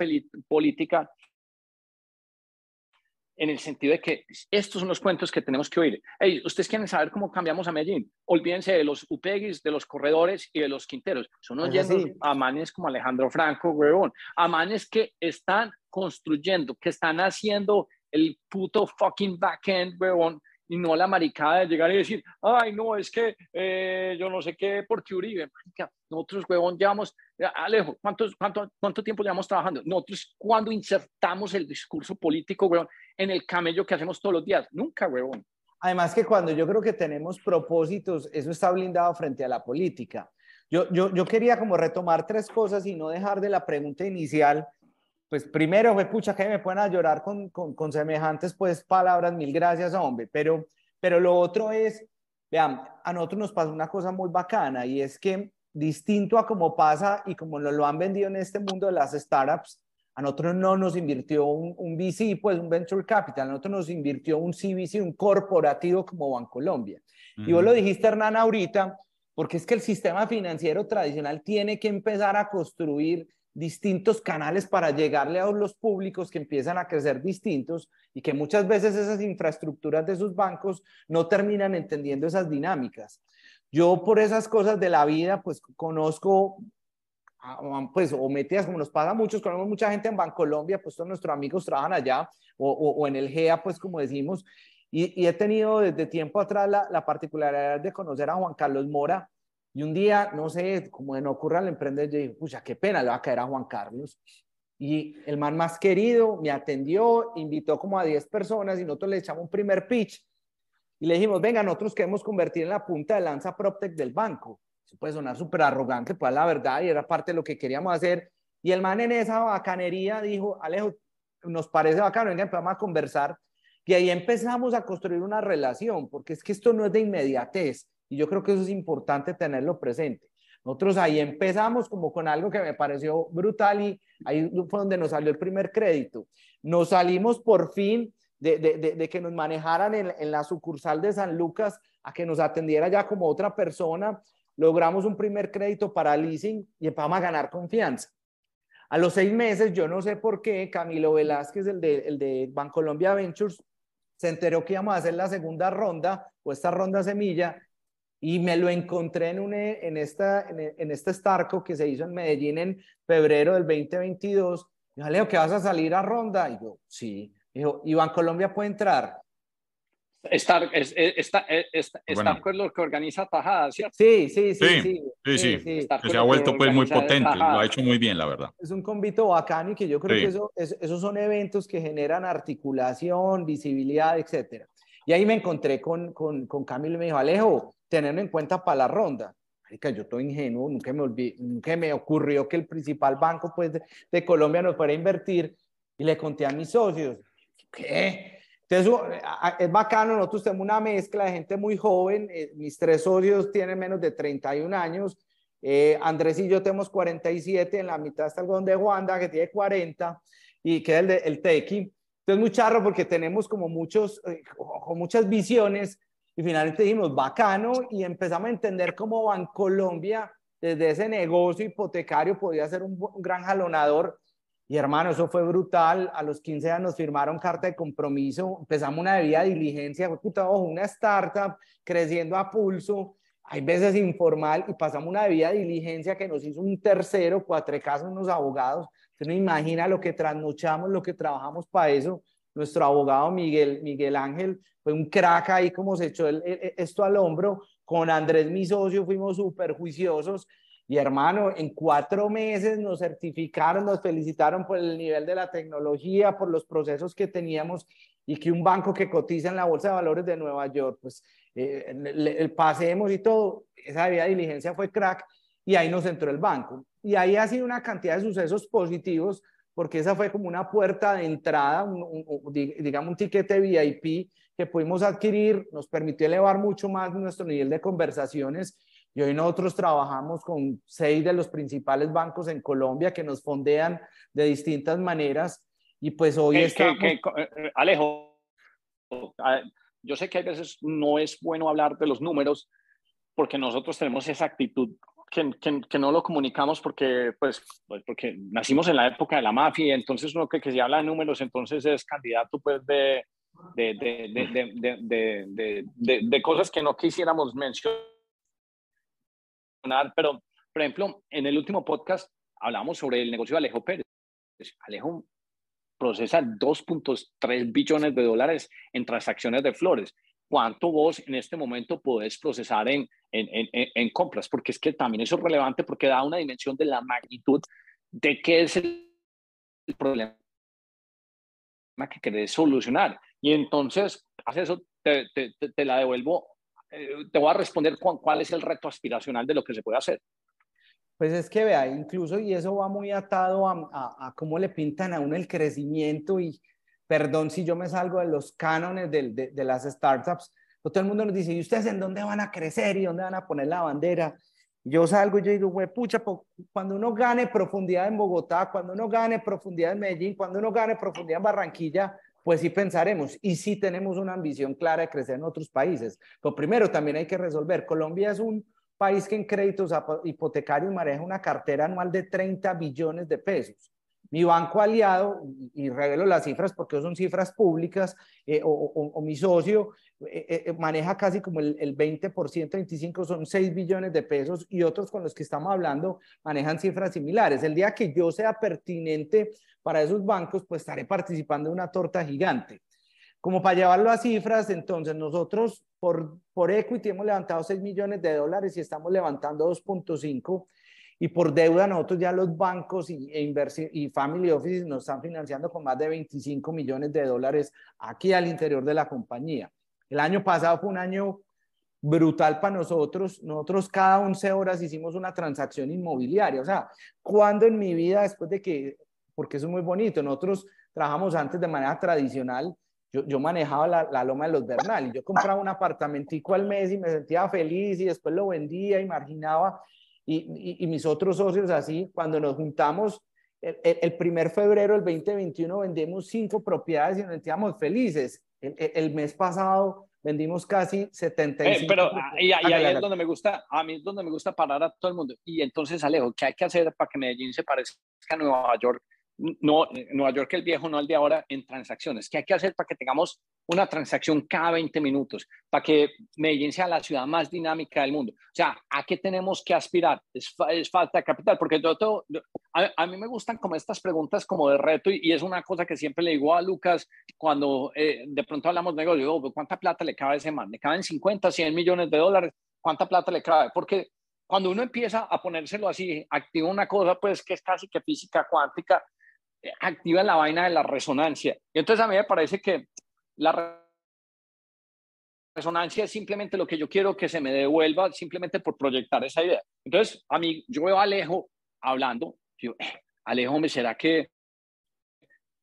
política. en el sentido de que estos son los cuentos que tenemos que oír. Hey, ustedes quieren saber cómo cambiamos a Medellín. Olvídense de los Upeguis, de los corredores y de los Quinteros. Son oyendo a manes como Alejandro Franco, huevón. A manes que están construyendo, que están haciendo el puto fucking backend, huevón, y no la maricada de llegar y decir, ay, no, es que eh, yo no sé qué, porque Uribe, nosotros, huevón, llevamos, Alejo, ¿cuánto, cuánto, cuánto tiempo llevamos trabajando? Nosotros, cuando insertamos el discurso político, huevón, en el camello que hacemos todos los días? Nunca, huevón. Además que cuando yo creo que tenemos propósitos, eso está blindado frente a la política. Yo, yo, yo quería como retomar tres cosas y no dejar de la pregunta inicial pues primero fue pucha que me pueden a llorar con, con, con, semejantes pues palabras, mil gracias hombre, pero, pero lo otro es, vean, a nosotros nos pasa una cosa muy bacana y es que distinto a como pasa y como nos lo han vendido en este mundo de las startups, a nosotros no nos invirtió un, un VC, pues un Venture Capital, a nosotros nos invirtió un CVC, un corporativo como Bancolombia. Y vos lo dijiste, Hernán, ahorita, porque es que el sistema financiero tradicional tiene que empezar a construir distintos canales para llegarle a los públicos que empiezan a crecer distintos y que muchas veces esas infraestructuras de sus bancos no terminan entendiendo esas dinámicas. Yo por esas cosas de la vida, pues conozco, pues o metidas como nos pasa a muchos, conocemos mucha gente en Bancolombia, pues todos nuestros amigos trabajan allá o, en el GEA, pues como decimos, y, he tenido desde tiempo atrás la particularidad de conocer a Juan Carlos Mora, y un día, no sé, como no ocurre al emprendedor, yo dije, pucha, qué pena, le va a caer a Juan Carlos. Y el man más querido me atendió, invitó como a 10 personas y nosotros le echamos un primer pitch. Y le dijimos, venga, nosotros queremos convertir en la punta de lanza PropTech del banco. Eso puede sonar súper arrogante, pues la verdad, y era parte de lo que queríamos hacer. Y el man en esa bacanería dijo, Alejo, nos parece bacano, venga, empezamos a conversar. Y ahí empezamos a construir una relación, porque es que esto no es de inmediatez. Y yo creo que eso es importante tenerlo presente. Nosotros ahí empezamos como con algo que me pareció brutal y ahí fue donde nos salió el primer crédito. Nos salimos por fin de, de, de, que nos manejaran en, en, la sucursal de San Lucas a que nos atendiera ya como otra persona. Logramos un primer crédito para leasing y empezamos a ganar confianza. A los seis meses, yo no sé por qué, Camilo Velázquez, el de, el de Bancolombia Ventures, se enteró que íbamos a hacer la segunda ronda o esta ronda semilla y me lo encontré en, un, en, esta, en, este Starco que se hizo en Medellín en febrero del 2022. Dijo, Leo, ¿que vas a salir a ronda? Y yo, sí. Dijo, ¿Iván Colombia puede entrar? Star, es, es, es lo que organiza tajadas, ¿cierto? Sí, sí, sí. Sí, sí. sí, se ha vuelto pues muy potente, lo ha hecho muy bien, la verdad. Es un convito bacano y que yo creo que eso, esos son eventos que generan articulación, visibilidad, etcétera. Y ahí me encontré con, con, con Camilo y me dijo, Alejo, tenerlo en cuenta para la ronda. yo estoy ingenuo, nunca me, nunca me ocurrió que el principal banco pues, de, Colombia nos fuera a invertir y le conté a mis socios, ¿qué? Entonces, es bacano, nosotros tenemos una mezcla de gente muy joven, eh, mis tres socios tienen menos de 31 años, eh, Andrés y yo tenemos 47, en la mitad está el de Juanda, que tiene 40, y queda el, de, el Tequi. Entonces, muy charro porque tenemos como muchos, eh, con muchas visiones y finalmente dijimos, bacano, y empezamos a entender cómo Bancolombia, desde ese negocio hipotecario, podía ser un, gran jalonador. Y hermano, eso fue brutal. A los 15 años nos firmaron carta de compromiso, empezamos una debida diligencia, puta, ojo, una startup creciendo a pulso, hay veces informal, y pasamos una debida diligencia que nos hizo un tercero, cuatro casos, unos abogados. Usted no imagina lo que trasnochamos, lo que trabajamos para eso nuestro abogado Miguel, Miguel Ángel fue un crack ahí como se echó esto al hombro. Con Andrés, mi socio, fuimos súper juiciosos. Y hermano, en cuatro meses nos certificaron, nos felicitaron por el nivel de la tecnología, por los procesos que teníamos y que un banco que cotiza en la Bolsa de Valores de Nueva York, pues eh, pasemos y todo, esa vía diligencia fue crack y ahí nos entró el banco. Y ahí ha sido una cantidad de sucesos positivos porque esa fue como una puerta de entrada, digamos un tiquete VIP que pudimos adquirir, nos permitió elevar mucho más nuestro nivel de conversaciones y hoy nosotros trabajamos con seis de los principales bancos en Colombia que nos fondean de distintas maneras y pues hoy estamos... Eh, eh, Alejo, yo sé que a veces no es bueno hablar de los números porque nosotros tenemos esa actitud que, que, no lo comunicamos porque, pues, pues, porque nacimos en la época de la mafia, entonces uno que, que se habla de números, entonces es candidato pues de, de, de, de, cosas que no quisiéramos mencionar, pero, por ejemplo, en el último podcast hablamos sobre el negocio de Alejo Pérez. Alejo procesa 2.3 billones de dólares en transacciones de flores. ¿Cuánto vos en este momento podés procesar en, en, en, en compras? Porque es que también eso es relevante porque da una dimensión de la magnitud de qué es el problema que querés solucionar. Y entonces, hace eso, te, te, te, la devuelvo, eh, te voy a responder cuál es el reto aspiracional de lo que se puede hacer. Pues es que vea, incluso, y eso va muy atado a, a, cómo le pintan a uno el crecimiento y, perdón si yo me salgo de los cánones de, de, de las startups, todo el mundo nos dice, ¿y ustedes en dónde van a crecer y dónde van a poner la bandera? Yo salgo y yo digo, güey, pucha, cuando uno gane profundidad en Bogotá, cuando uno gane profundidad en Medellín, cuando uno gane profundidad en Barranquilla, pues sí pensaremos y sí tenemos una ambición clara de crecer en otros países. Lo primero también hay que resolver. Colombia es un país que en créditos hipotecarios maneja una cartera anual de 30 billones de pesos. Mi banco aliado, y revelo las cifras porque son cifras públicas, eh, o, mi socio eh, eh, maneja casi como el, el 20%, 25% son 6 billones de pesos y otros con los que estamos hablando manejan cifras similares. El día que yo sea pertinente para esos bancos, pues estaré participando en una torta gigante. Como para llevarlo a cifras, entonces nosotros por, por equity hemos levantado 6 millones de dólares y estamos levantando 2.5 y por deuda nosotros ya los bancos y, e y family offices nos están financiando con más de 25 millones de dólares aquí al interior de la compañía. El año pasado fue un año brutal para nosotros. Nosotros cada 11 horas hicimos una transacción inmobiliaria. O sea, cuando en mi vida, después de que, porque eso es muy bonito, nosotros trabajamos antes de manera tradicional, yo, yo manejaba la, la, loma de los Bernal y yo compraba un apartamentico al mes y me sentía feliz y después lo vendía y marginaba y, mis otros socios así, cuando nos juntamos, el, primer febrero del 2021 vendimos cinco propiedades y nos sentíamos felices. El, mes pasado vendimos casi 75. Eh, pero y, ahí es donde me gusta, a mí es donde me gusta parar a todo el mundo. Y entonces, Alejo, ¿qué hay que hacer para que Medellín se parezca a Nueva York no, Nueva York el viejo, no el de ahora, en transacciones. ¿Qué hay que hacer para que tengamos una transacción cada 20 minutos? Para que Medellín sea la ciudad más dinámica del mundo. O sea, ¿a qué tenemos que aspirar? Es, falta de capital, porque todo, a, mí me gustan como estas preguntas como de reto y, es una cosa que siempre le digo a Lucas cuando eh, de pronto hablamos de negocio, oh, ¿cuánta plata le cabe a ese man? ¿Le caben 50, 100 millones de dólares? ¿Cuánta plata le cabe? Porque cuando uno empieza a ponérselo así, activa una cosa pues que es casi que física cuántica, activa la vaina de la resonancia. Y entonces a mí me parece que la resonancia es simplemente lo que yo quiero que se me devuelva simplemente por proyectar esa idea. Entonces, a mí, yo veo a Alejo hablando, yo, eh, Alejo, ¿me será que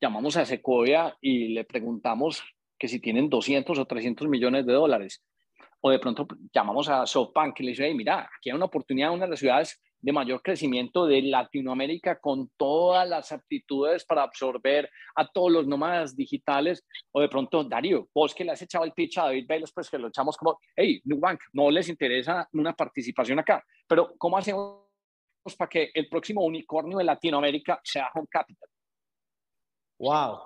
llamamos a Sequoia y le preguntamos que si tienen 200 o 300 millones de dólares? O de pronto llamamos a SoftBank y le dice, mira, aquí hay una oportunidad una de las ciudades de mayor crecimiento de Latinoamérica con todas las aptitudes para absorber a todos los nómadas digitales. O de pronto, Darío, vos que le has echado el pitch a David Bayless, pues que lo echamos como, hey, Nubank, no les interesa una participación acá. Pero, ¿cómo hacemos para que el próximo unicornio de Latinoamérica sea Home Capital? Wow.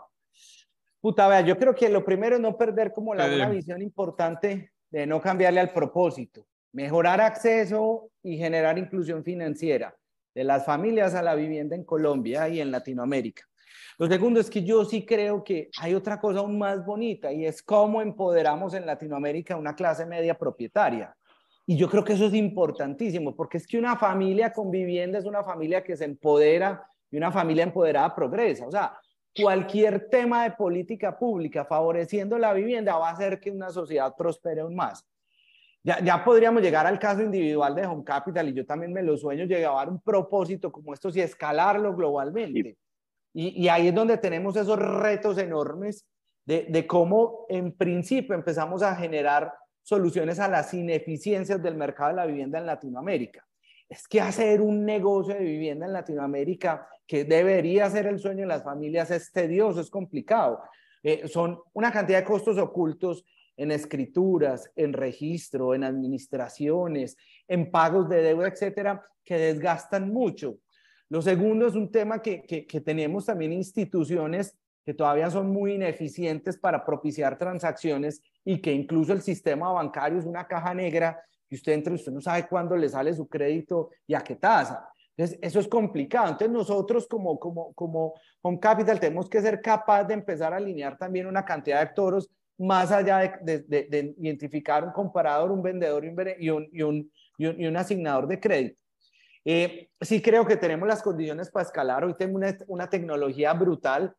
Puta, vea, yo creo que lo primero es no perder como la una visión importante de no cambiarle al propósito mejorar acceso y generar inclusión financiera de las familias a la vivienda en Colombia y en Latinoamérica. Lo segundo es que yo sí creo que hay otra cosa aún más bonita y es cómo empoderamos en Latinoamérica una clase media propietaria. Y yo creo que eso es importantísimo, porque es que una familia con vivienda es una familia que se empodera y una familia empoderada progresa. O sea, cualquier tema de política pública favoreciendo la vivienda va a hacer que una sociedad prospere aún más. Ya, ya podríamos llegar al caso individual de Home Capital y yo también me lo sueño llegar a un propósito como estos y escalarlo globalmente. Y, y, ahí es donde tenemos esos retos enormes de, de cómo en principio empezamos a generar soluciones a las ineficiencias del mercado de la vivienda en Latinoamérica. Es que hacer un negocio de vivienda en Latinoamérica, que debería ser el sueño de las familias, es tedioso, es complicado. Eh, son una cantidad de costos ocultos en escrituras, en registro, en administraciones, en pagos de deuda, etcétera, que desgastan mucho. Lo segundo es un tema que, que, tenemos también instituciones que todavía son muy ineficientes para propiciar transacciones y que incluso el sistema bancario es una caja negra que usted entra y usted no sabe cuándo le sale su crédito y a qué tasa. Entonces, eso es complicado. Entonces, nosotros como, como, como Home Capital tenemos que ser capaz de empezar a alinear también una cantidad de actores más allá de, de, identificar un comprador, un vendedor y un, y un, y un, asignador de crédito. Eh, sí creo que tenemos las condiciones para escalar. Hoy tengo una, una tecnología brutal.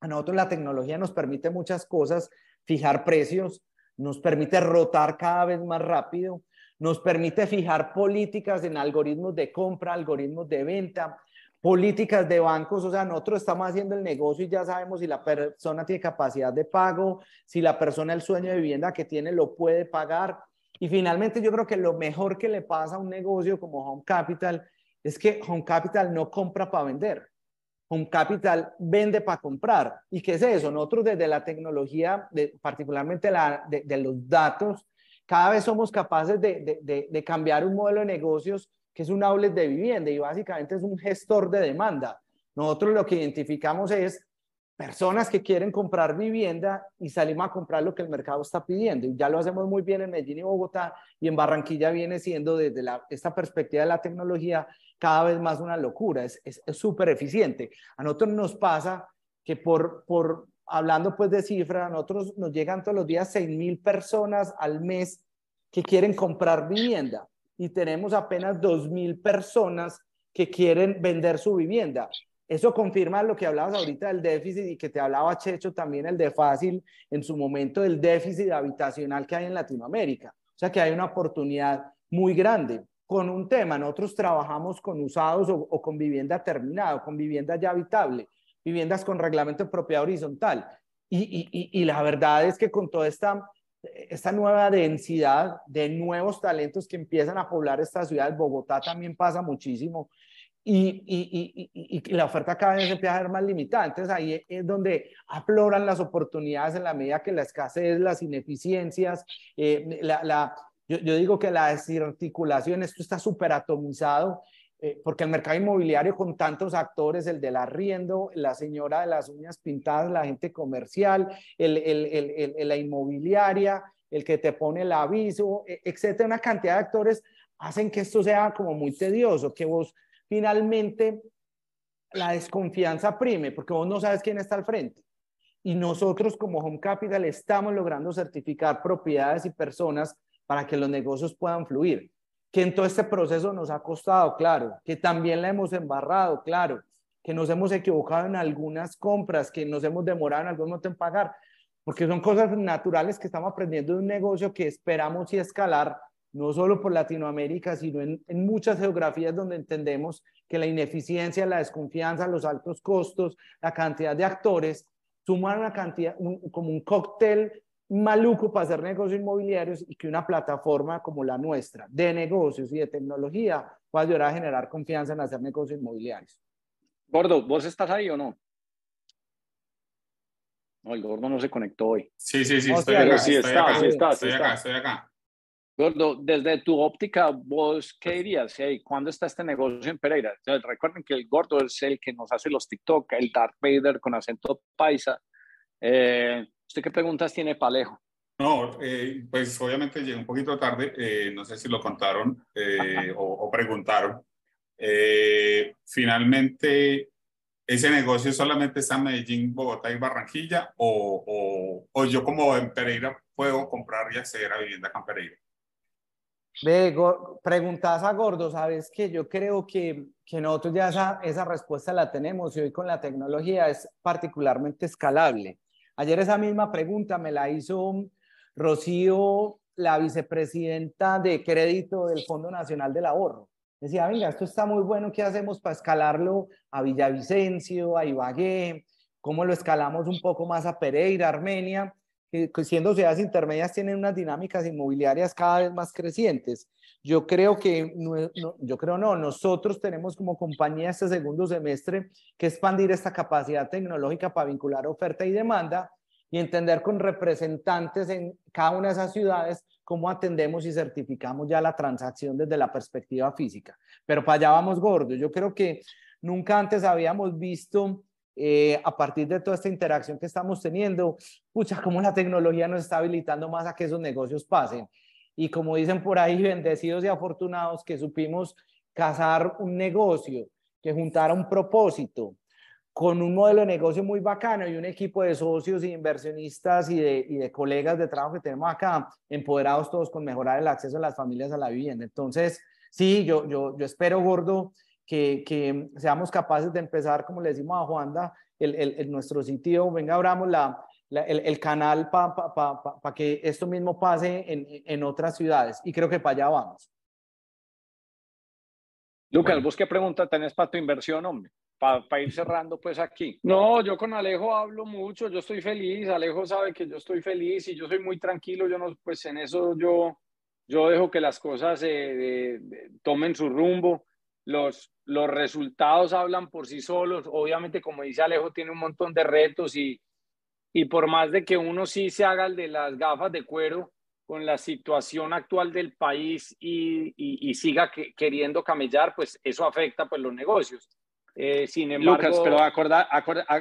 A nosotros la tecnología nos permite muchas cosas, fijar precios, nos permite rotar cada vez más rápido, nos permite fijar políticas en algoritmos de compra, algoritmos de venta, políticas de bancos, o sea, nosotros estamos haciendo el negocio y ya sabemos si la persona tiene capacidad de pago, si la persona el sueño de vivienda que tiene lo puede pagar. Y finalmente yo creo que lo mejor que le pasa a un negocio como Home Capital es que Home Capital no compra para vender. Home Capital vende para comprar. ¿Y qué es eso? Nosotros desde la tecnología, particularmente la, de, los datos, cada vez somos capaces de, de, cambiar un modelo de negocios que es un outlet de vivienda y básicamente es un gestor de demanda. Nosotros lo que identificamos es personas que quieren comprar vivienda y salimos a comprar lo que el mercado está pidiendo. Y ya lo hacemos muy bien en Medellín y Bogotá y en Barranquilla viene siendo desde esta perspectiva de la tecnología cada vez más una locura, es súper eficiente. A nosotros nos pasa que por, por, hablando pues de cifras, a nosotros nos llegan todos los días 6 mil personas al mes que quieren comprar vivienda y tenemos apenas 2 mil personas que quieren vender su vivienda. Eso confirma lo que hablabas ahorita del déficit y que te hablaba Checho también el de fácil en su momento del déficit habitacional que hay en Latinoamérica. O sea que hay una oportunidad muy grande con un tema. Nosotros trabajamos con usados o, con vivienda terminada, con vivienda ya habitable, viviendas con reglamento de propiedad horizontal. Y, y, y, la verdad es que con toda esta, esta nueva densidad de nuevos talentos que empiezan a poblar esta ciudad, Bogotá también pasa muchísimo y, y, y, y, la oferta cada vez empieza a ser más limitada. Entonces ahí es donde afloran las oportunidades en la medida que la escasez, las ineficiencias, eh, la, la, yo, yo, digo que la desarticulación, esto está súper atomizado, eh, porque el mercado inmobiliario con tantos actores, el del arriendo, la señora de las uñas pintadas, la gente comercial, el, el, el, la inmobiliaria, el que te pone el aviso, e, etcétera, una cantidad de actores hacen que esto sea como muy tedioso, que vos finalmente la desconfianza prime, porque vos no sabes quién está al frente. Y nosotros como Home Capital estamos logrando certificar propiedades y personas para que los negocios puedan fluir. Que en todo este proceso nos ha costado, claro, que también la hemos embarrado, claro, que nos hemos equivocado en algunas compras, que nos hemos demorado en algún momento en pagar, porque son cosas naturales que estamos aprendiendo de un negocio que esperamos y escalar no solo por Latinoamérica, sino en, muchas geografías donde entendemos que la ineficiencia, la desconfianza, los altos costos, la cantidad de actores, suman una cantidad, como un cóctel maluco para hacer negocios inmobiliarios y que una plataforma como la nuestra de negocios y de tecnología pueda ayudar a generar confianza en hacer negocios inmobiliarios. Gordo, ¿vos estás ahí o no? No, el gordo no se conectó hoy. Sí, sí, sí, estoy, acá, sí, está, sí está, estoy acá, estoy acá. Gordo, desde tu óptica, vos, ¿qué dirías? ¿Cuándo está este negocio en Pereira? recuerden que el gordo es el que nos hace los TikTok, el Darth Vader con acento paisa. Eh, ¿Usted qué preguntas tiene, Palejo? No, eh, pues obviamente llegué un poquito tarde, eh, no sé si lo contaron o, o, preguntaron. finalmente, ¿ese negocio solamente está en Medellín, Bogotá y Barranquilla? O, o, o yo como en Pereira puedo comprar y acceder a vivienda acá en Pereira? Ve, preguntas a Gordo, sabes que yo creo que, que nosotros ya esa, esa respuesta la tenemos y hoy con la tecnología es particularmente escalable. Ayer esa misma pregunta me la hizo Rocío, la vicepresidenta de crédito del Fondo Nacional del Ahorro. Decía, venga, esto está muy bueno, ¿qué hacemos para escalarlo a Villavicencio, a Ibagué? ¿Cómo lo escalamos un poco más a Pereira, Armenia? que siendo ciudades intermedias tienen unas dinámicas inmobiliarias cada vez más crecientes. Yo creo que, no, yo creo no, nosotros tenemos como compañía este segundo semestre que expandir esta capacidad tecnológica para vincular oferta y demanda y entender con representantes en cada una de esas ciudades cómo atendemos y certificamos ya la transacción desde la perspectiva física. Pero para allá vamos gordos. Yo creo que nunca antes habíamos visto eh, a partir de toda esta interacción que estamos teniendo, pucha, cómo la tecnología nos está habilitando más a que esos negocios pasen. Y como dicen por ahí, bendecidos y afortunados que supimos cazar un negocio, que juntara un propósito, con un modelo de negocio muy bacano y un equipo de socios e inversionistas y de, y de, colegas de trabajo que tenemos acá, empoderados todos con mejorar el acceso de las familias a la vivienda. Entonces, sí, yo, yo, yo espero, Gordo, que, que seamos capaces de empezar, como le decimos a Juanda, el, el, nuestro sitio, venga, abramos la, el, el, canal para pa, pa, pa, que esto mismo pase en, en otras ciudades. Y creo que para allá vamos. Lucas, ¿vos qué pregunta tenés para tu inversión, hombre? para ir cerrando pues aquí. No, yo con Alejo hablo mucho, yo estoy feliz, Alejo sabe que yo estoy feliz y yo soy muy tranquilo, yo no, pues en eso yo, yo dejo que las cosas eh, tomen su rumbo, los, los resultados hablan por sí solos, obviamente como dice Alejo tiene un montón de retos y, y por más de que uno sí se haga el de las gafas de cuero con la situación actual del país y, y, siga queriendo camellar, pues eso afecta pues los negocios eh, sin embargo, Lucas, pero acorda,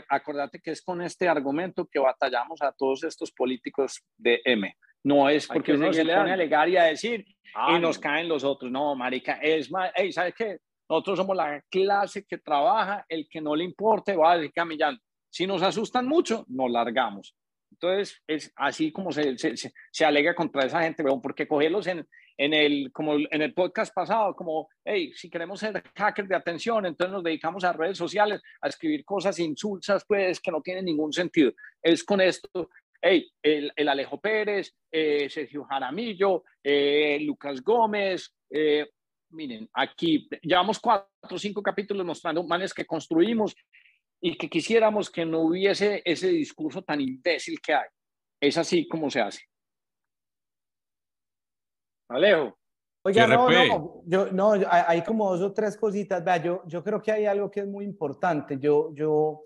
acordate que es con este argumento que batallamos a todos estos políticos de M. No es porque uno se le pone a alegar y a decir ah, y nos caen los otros. No, marica, es más, hey, ¿sabes qué? Nosotros somos la clase que trabaja, el que no le importe va a decir camellando. Si nos asustan mucho, nos largamos. Entonces, es así como se, se, se, alega contra esa gente, porque cogerlos en, en el, como en el podcast pasado, como, hey, si queremos ser hackers de atención, entonces nos dedicamos a redes sociales, a escribir cosas insulsas, pues, que no tienen ningún sentido. Es con esto, hey, el, el Alejo Pérez, eh, Sergio Jaramillo, eh, Lucas Gómez, eh, miren, aquí llevamos cuatro o cinco capítulos mostrando manes que construimos y que quisiéramos que no hubiese ese discurso tan imbécil que hay. Es así como se hace. Alejo. Oiga, no, no, yo, no, hay como dos o tres cositas. Vea, yo, yo creo que hay algo que es muy importante. Yo, yo,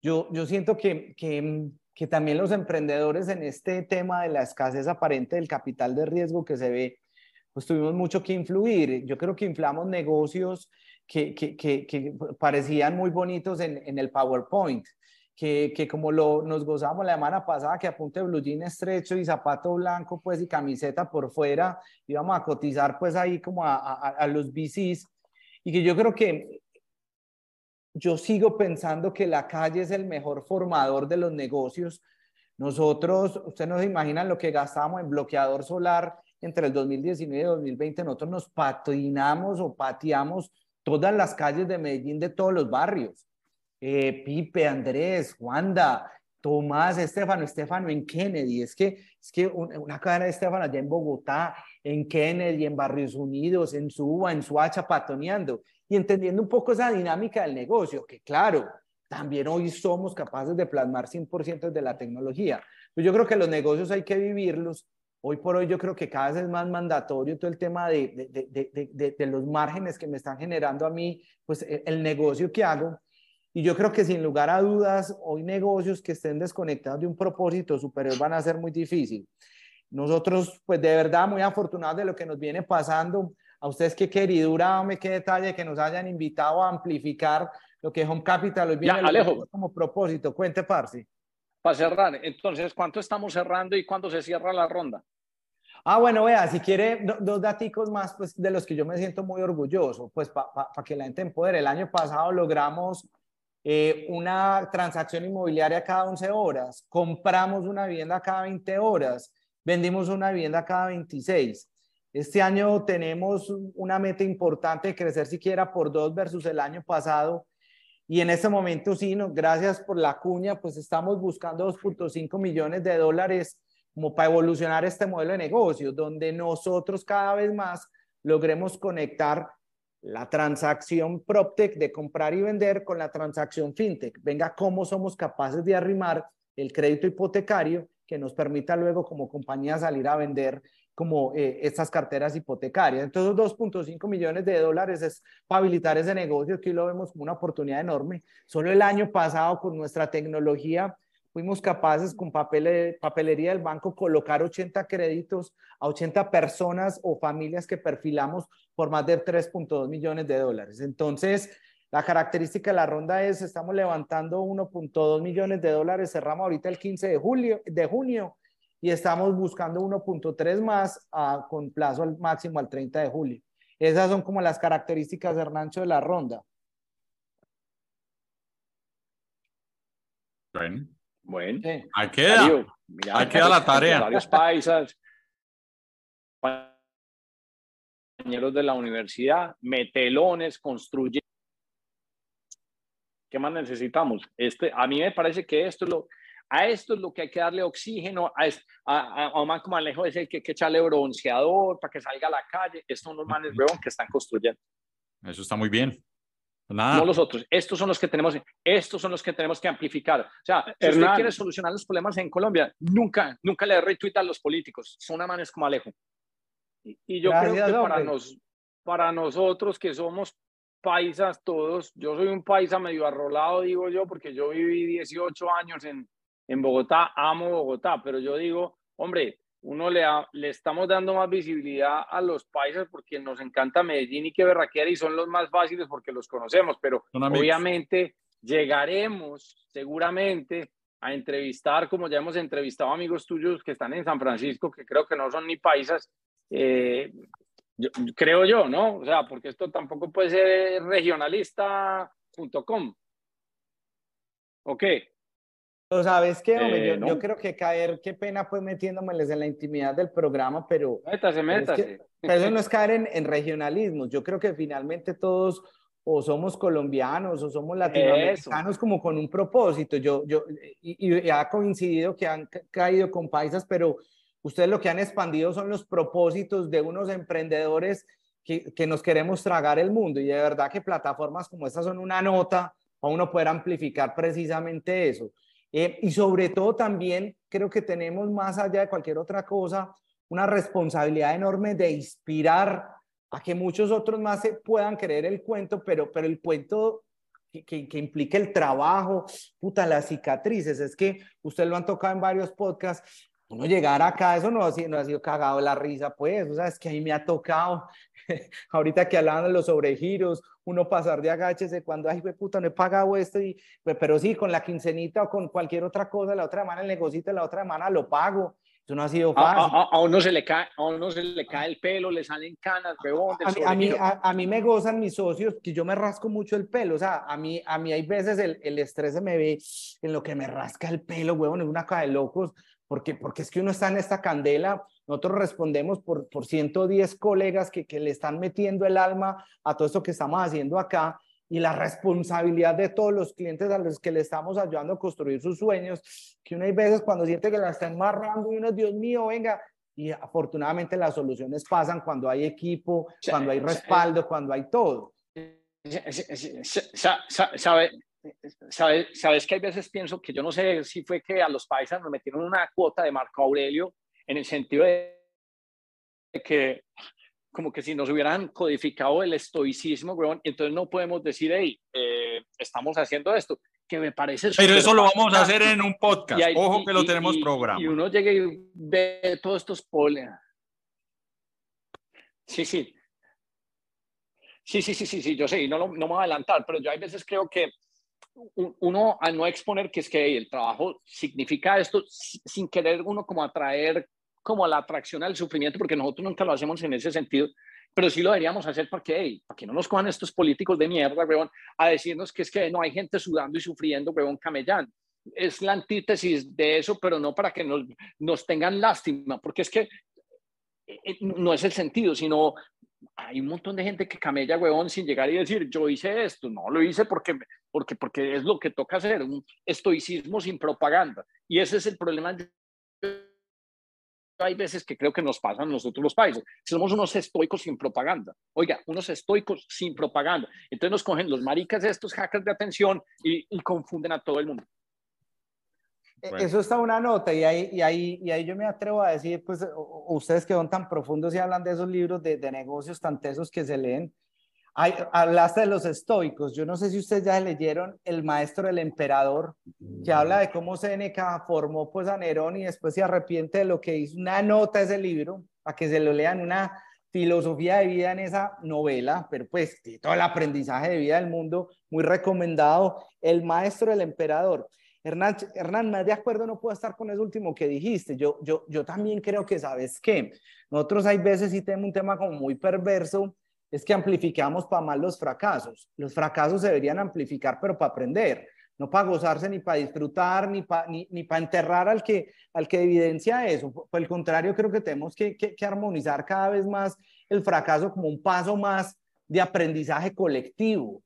yo, yo siento que, que, que también los emprendedores en este tema de la escasez aparente del capital de riesgo que se ve, pues tuvimos mucho que influir. Yo creo que inflamos negocios que, que, que, que parecían muy bonitos en, en el PowerPoint que, que, como lo, nos gozamos la semana pasada, que apunte blue jean estrecho y zapato blanco, pues, y camiseta por fuera, íbamos a cotizar, pues, ahí como a, a, a los VCs, y que yo creo que yo sigo pensando que la calle es el mejor formador de los negocios. Nosotros, ustedes no se imaginan lo que gastamos en bloqueador solar entre el 2019 y 2020. Nosotros nos patinamos o pateamos todas las calles de Medellín de todos los barrios. Eh, Pipe, Andrés, Wanda, Tomás, Estefano, Estefano en Kennedy. Es que, es que una cadena de Estefano allá en Bogotá, en Kennedy, en Barrios Unidos, en Suba, en Suacha, patoneando y entendiendo un poco esa dinámica del negocio, que claro, también hoy somos capaces de plasmar 100% de la tecnología. Pues yo creo que los negocios hay que vivirlos. Hoy por hoy yo creo que cada vez es más mandatorio todo el tema de, de, de, de los márgenes que me están generando a mí, pues e, el negocio que hago y yo creo que sin lugar a dudas, hoy negocios que estén desconectados de un propósito superior van a ser muy difícil. Nosotros, pues de verdad, muy afortunados de lo que nos viene pasando. A ustedes qué queridura, me qué detalle que nos hayan invitado a amplificar lo que Home Capital hoy viene Alejo. como propósito. Cuente, Parsi. Para cerrar, entonces, ¿cuánto estamos cerrando y cuándo se cierra la ronda? Ah, bueno, vea, si quiere dos datos más pues, de los que yo me siento muy orgulloso, pues para que la gente empodere. El año pasado logramos eh, una transacción inmobiliaria cada 11 horas, compramos una vivienda cada 20 horas, vendimos una vivienda cada 26. Este año tenemos una meta importante de crecer siquiera por dos versus el año pasado. Y en este momento, sí, no, gracias por la cuña, pues estamos buscando 2.5 millones de dólares como para evolucionar este modelo de negocio, donde nosotros cada vez más logremos conectar la transacción PropTech de comprar y vender con la transacción FinTech. Venga, cómo somos capaces de arrimar el crédito hipotecario que nos permita luego como compañía salir a vender como eh, estas carteras hipotecarias. Entonces, 2.5 millones de dólares es para habilitar ese negocio, que lo vemos como una oportunidad enorme. Solo el año pasado, con nuestra tecnología, fuimos capaces con papel, papelería del banco colocar 80 créditos a 80 personas o familias que perfilamos por más de 3.2 millones de dólares. Entonces, La característica de la ronda es, estamos levantando 1.2 millones de dólares, cerramos ahorita el 15 de, julio, de junio y estamos buscando 1.3 más ah, con plazo al máximo al 30 de julio. Esas son como las características, Hernancho, de la ronda. Bueno. Bueno. Ahí queda. Ahí queda la tarea. Varios paisas, compañeros de la universidad, metelones, construyen. ¿Qué más necesitamos? Este, a mí me parece que esto es lo, a esto es lo que hay que darle oxígeno, a, a, a, a Alejo es el que hay que echarle bronceador para que salga a la calle. Estos son los manes, weón, que están construyendo. Eso está muy bien. Nada. No los otros. Estos son los que tenemos, estos son los que tenemos que amplificar. O sea, si usted quiere solucionar los problemas en Colombia, nunca, nunca le retweet a los políticos. Son manes como Alejo. Y, y yo creo que para, nos, para nosotros que somos paisas todos, yo soy un paisa medio arrolado, digo yo, porque yo viví 18 años en, en Bogotá, amo Bogotá, pero yo digo, hombre, uno le, le estamos dando más visibilidad a los paisas porque nos encanta Medellín y que Berraquera y son los más fáciles porque los conocemos, pero obviamente llegaremos seguramente a entrevistar, como ya hemos entrevistado amigos tuyos que están en San Francisco, que creo que no son ni paisas, eh, creo yo, ¿no? O sea, porque esto tampoco puede ser regionalista.com. ¿Ok? ¿Sabes qué, hombre? yo, eh, yo, creo que caer, qué pena pues metiéndomeles en la intimidad del programa, pero... Métase, métase. Pero, eso no es caer en, en regionalismo. Yo creo que finalmente todos o somos colombianos o somos latinoamericanos como con un propósito. Yo, yo, y, y, ha coincidido que han caído con paisas, pero ustedes lo que han expandido son los propósitos de unos emprendedores que, que nos queremos tragar el mundo. Y de verdad que plataformas como estas son una nota para uno poder amplificar precisamente eso. Eh, y sobre todo también creo que tenemos más allá de cualquier otra cosa una responsabilidad enorme de inspirar a que muchos otros más se puedan creer el cuento, pero, pero el cuento que, que, implique el trabajo, puta, las cicatrices, es que ustedes lo han tocado en varios podcasts, uno llegar acá, eso no ha sido, no ha sido cagado la risa, pues, o sea, es que a mí me ha tocado, ahorita que hablaban de los sobregiros, uno pasar de agáchese cuando, ay, puta, no he pagado esto, y, pero sí, con la quincenita o con cualquier otra cosa, la otra semana el negocito, la otra semana lo pago. Eso no ha sido fácil. A, a, a, uno, se le cae, a uno se le cae el pelo, le salen canas, huevón. A, mí, a, mí, me gozan mis socios que yo me rasco mucho el pelo. O sea, a mí, a mí hay veces el, el estrés se me ve en lo que me rasca el pelo, huevón, es una cara de locos. Porque, porque es que uno está en esta candela nosotros respondemos por, por 110 colegas que, que le están metiendo el alma a todo esto que estamos haciendo acá y la responsabilidad de todos los clientes a los que le estamos ayudando a construir sus sueños, que uno hay veces cuando siente que la están marrando y uno, Dios mío, venga, y afortunadamente las soluciones pasan cuando hay equipo, cuando hay respaldo, cuando hay todo. ¿Sabe, sabe, sabes que hay veces pienso que yo no sé si fue que a los paisas nos metieron una cuota de Marco Aurelio en el sentido de que como que si nos hubieran codificado el estoicismo, weón, entonces no podemos decir, hey, eh, estamos haciendo esto, que me parece... Pero eso lo vamos a hacer en un podcast, ojo que lo tenemos programado. Y uno llega y ve todos estos poles. Sí, sí. Sí, sí, sí, sí, sí, yo sé, no, no me voy a adelantar, pero yo hay veces creo que uno al no exponer que es que el trabajo significa esto sin querer uno como atraer como la atracción al sufrimiento, porque nosotros nunca lo hacemos en ese sentido, pero sí lo deberíamos hacer porque, hey, para que no nos cojan estos políticos de mierda, weón, a decirnos que es que no hay gente sudando y sufriendo, weón, camellando. Es la antítesis de eso, pero no para que nos, nos tengan lástima, porque es que eh, eh, no es el sentido, sino hay un montón de gente que camella, weón, sin llegar y decir, yo hice esto. No, lo hice porque, porque, porque es lo que toca hacer, un estoicismo sin propaganda. Y ese es el problema hay veces que creo que nos pasan nosotros los países. Somos unos estoicos sin propaganda. Oiga, unos estoicos sin propaganda. Entonces nos cogen los maricas estos hackers de atención y, confunden a todo el mundo. E, eso está una nota y ahí, y, ahí, y ahí yo me atrevo a decir, pues ustedes que son tan profundos y hablan de esos libros de, de negocios tan tesos que se leen, hay, hablaste de los estoicos. Yo no sé si ustedes ya leyeron El Maestro del Emperador, que habla de cómo Seneca formó pues a Nerón y después se arrepiente de lo que hizo. Una nota ese libro, para que se lo lean, una filosofía de vida en esa novela, pero pues todo el aprendizaje de vida del mundo, muy recomendado, El Maestro del Emperador. Hernán, Hernán, más de acuerdo no puedo estar con eso último que dijiste. Yo, yo, yo también creo que, ¿sabes qué? Nosotros hay veces sí tenemos un tema como muy perverso, es que amplificamos para mal los fracasos. Los fracasos se deberían amplificar, pero para aprender, no para gozarse ni para disfrutar, ni para ni, ni para enterrar al que, al que evidencia eso. Por el contrario, creo que tenemos que, que, que armonizar cada vez más el fracaso como un paso más de aprendizaje colectivo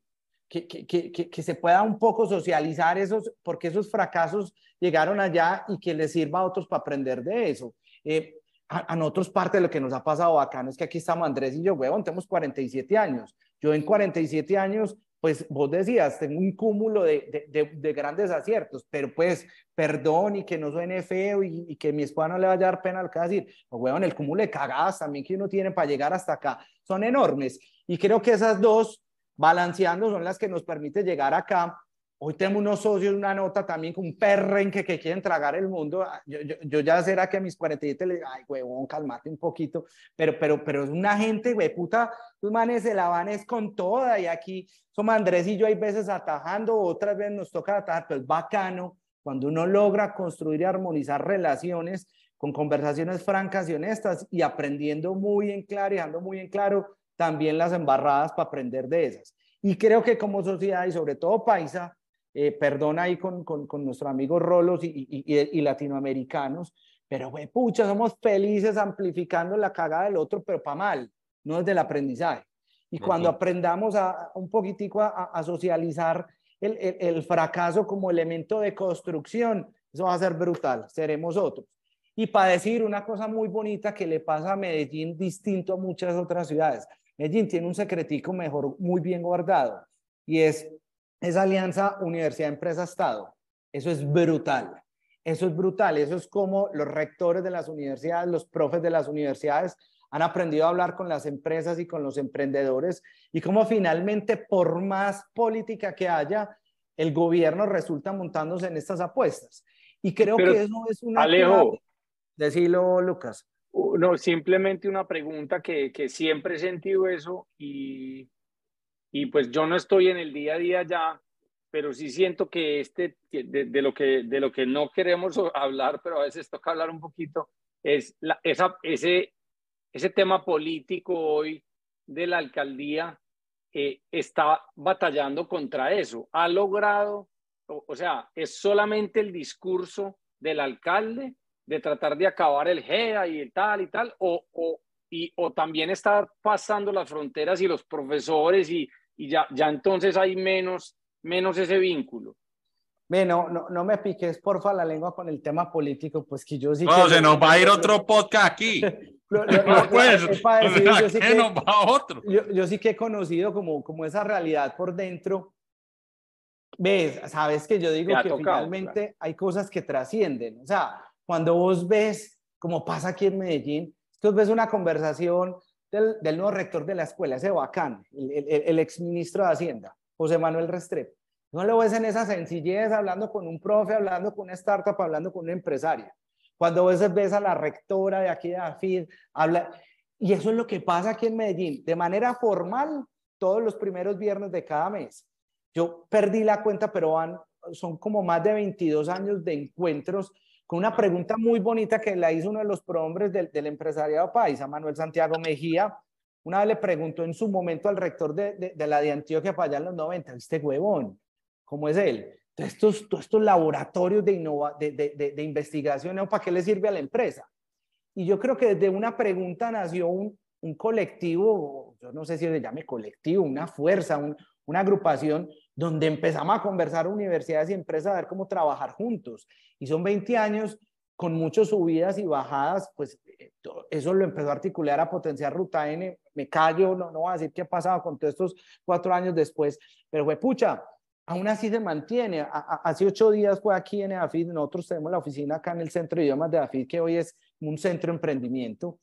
que, que, que, se pueda un poco socializar esos, porque esos fracasos llegaron allá y que les sirva a otros para aprender de eso. Eh, a, nosotros parte de lo que nos ha pasado acá, no es que aquí estamos Andrés y yo, huevón, tenemos 47 años. Yo en 47 años, pues vos decías, tengo un cúmulo de, de, de, grandes aciertos, pero pues perdón y que no suene feo y, y, que mi esposa no le vaya a dar pena al que decir, huevón, el cúmulo de cagadas también que uno tiene para llegar hasta acá son enormes. Y creo que esas dos balanceando son las que nos permite llegar acá. Hoy tenemos unos socios, una nota también con un perrenque que quieren tragar el mundo. Ah, yo, yo, yo, ya será que a mis 47 le ay, huevón, calmate un poquito. Pero, pero, pero es una gente, güey, puta, los manes se la van es con toda. Y aquí somos Andrés y yo hay veces atajando, otras veces nos toca atajar, pero es bacano cuando uno logra construir y armonizar relaciones con conversaciones francas y honestas y aprendiendo muy en claro y dejando muy en claro también las embarradas para aprender de esas. Y creo que como sociedad y sobre todo paisa, eh, perdona ahí con, con, con nuestros amigos rolos y, y, y, latinoamericanos, pero güey, pucha, somos felices amplificando la cagada del otro, pero para mal, no desde el aprendizaje. Y cuando aprendamos a, un poquitico a, a socializar el, el, el, fracaso como elemento de construcción, eso va a ser brutal, seremos otros. Y para decir una cosa muy bonita que le pasa a Medellín distinto a muchas otras ciudades, Medellín tiene un secretico mejor, muy bien guardado, y es esa alianza universidad-empresa-estado. Eso es brutal. Eso es brutal. Eso es como los rectores de las universidades, los profes de las universidades han aprendido a hablar con las empresas y con los emprendedores y como finalmente, por más política que haya, el gobierno resulta montándose en estas apuestas. Y creo que eso es una... Alejo. Decilo, Lucas. No, simplemente una pregunta que, que siempre he sentido eso y, y pues yo no estoy en el día a día ya, pero sí siento que este, de, de, lo, que, de lo que no queremos hablar, pero a veces toca hablar un poquito, es la, esa, ese, ese tema político hoy de la alcaldía eh, está batallando contra eso. Ha logrado, o, o sea, es solamente el discurso del alcalde de tratar de acabar el GEA y tal y tal, o, o, y, o también estar pasando las fronteras y los profesores y, y ya, ya entonces hay menos, menos ese vínculo. Bueno, no, no me piques porfa la lengua con el tema político, pues que yo sí. No, que se nos va a ir otro podcast aquí. no, pues, yo, sí que, nos va otro? Yo, yo, sí que he conocido como, como esa realidad por dentro. Ves, sabes que yo digo que finalmente hay cosas que trascienden. O sea, cuando vos ves, como pasa aquí en Medellín, tú ves una conversación del, del nuevo rector de la escuela, ese bacán, el, el, el ex ministro de Hacienda, José Manuel Restrepo. No lo ves en esa sencillez, hablando con un profe, hablando con una startup, hablando con una empresaria. Cuando ves, ves a la rectora de aquí de AFID, habla... Y eso es lo que pasa aquí en Medellín, de manera formal, todos los primeros viernes de cada mes. Yo perdí la cuenta, pero van, son como más de 22 años de encuentros con una pregunta muy bonita que la hizo uno de los prohombres del, del empresariado paisa, Manuel Santiago Mejía. Una vez le preguntó en su momento al rector de, de, la de Antioquia para allá en los 90, ¿viste huevón? ¿Cómo es él? Estos, todos estos laboratorios de, innova, de, de, investigación, ¿para qué le sirve a la empresa? Y yo creo que desde una pregunta nació un, un colectivo, yo no sé si se llame colectivo, una fuerza, un, una agrupación donde empezamos a conversar universidades y empresas a ver cómo trabajar juntos. Y son 20 años con muchas subidas y bajadas, pues eh, eso lo empezó a articular, a potenciar Ruta N. Me callo, no, no voy a decir qué ha pasado con todos estos cuatro años después, pero fue pucha, aún así se mantiene. hace ocho días fue aquí en EAFID, nosotros tenemos la oficina acá en el Centro de Idiomas de EAFID, que hoy es un centro de emprendimiento.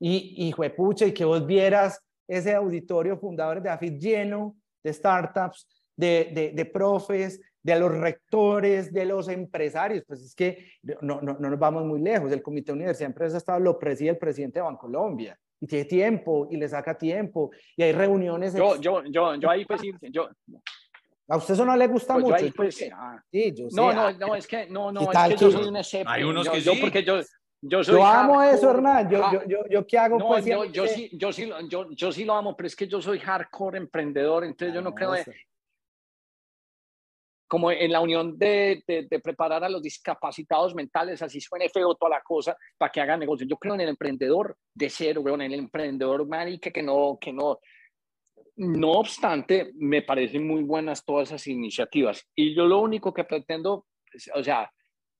Y, y fue pucha, y que vos vieras ese auditorio fundadores de EAFID lleno de startups, de, de, de, profes, de los rectores, de los empresarios. Pues es que no, no, no nos vamos muy lejos. El Comité de Universidad de Empresas Estado lo preside el presidente de Bancolombia. y tiene tiempo y le saca tiempo y hay reuniones. Yo, yo, yo, yo ahí pues yo... A usted eso no le gusta pues mucho. Ahí, pues, ah, sí, yo no, no, no, es que no, no, es que yo soy un escéptico. Hay unos que yo, sí. porque yo, yo, soy yo amo eso, Hernán. Yo, yo, yo, yo, ¿qué hago? No, pues, yo, yo, sí, yo, sí, yo, yo sí lo amo, pero es que yo soy hardcore emprendedor, entonces yo no, creo como en la unión de, de, de, preparar a los discapacitados mentales, así suene feo toda la cosa, para que hagan negocio. Yo creo en el emprendedor de cero, en el emprendedor marica que no, que no. No obstante, me parecen muy buenas todas esas iniciativas. Y yo lo único que pretendo, o sea,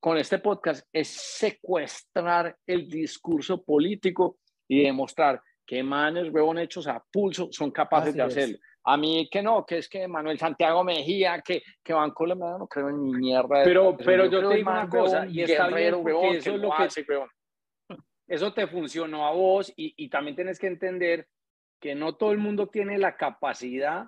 con este podcast es secuestrar el discurso político y demostrar que manes, huevón, hechos a pulso son capaces Así de hacerlo. Es. A mí que no, que es que Manuel Santiago Mejía, que, que Banco le no creo en ni mierda. Pero, pero yo, yo te digo una cosa, y está bien, porque eso es lo que... Hace, eso te funcionó a vos y, y, también tienes que entender que no todo el mundo tiene la capacidad,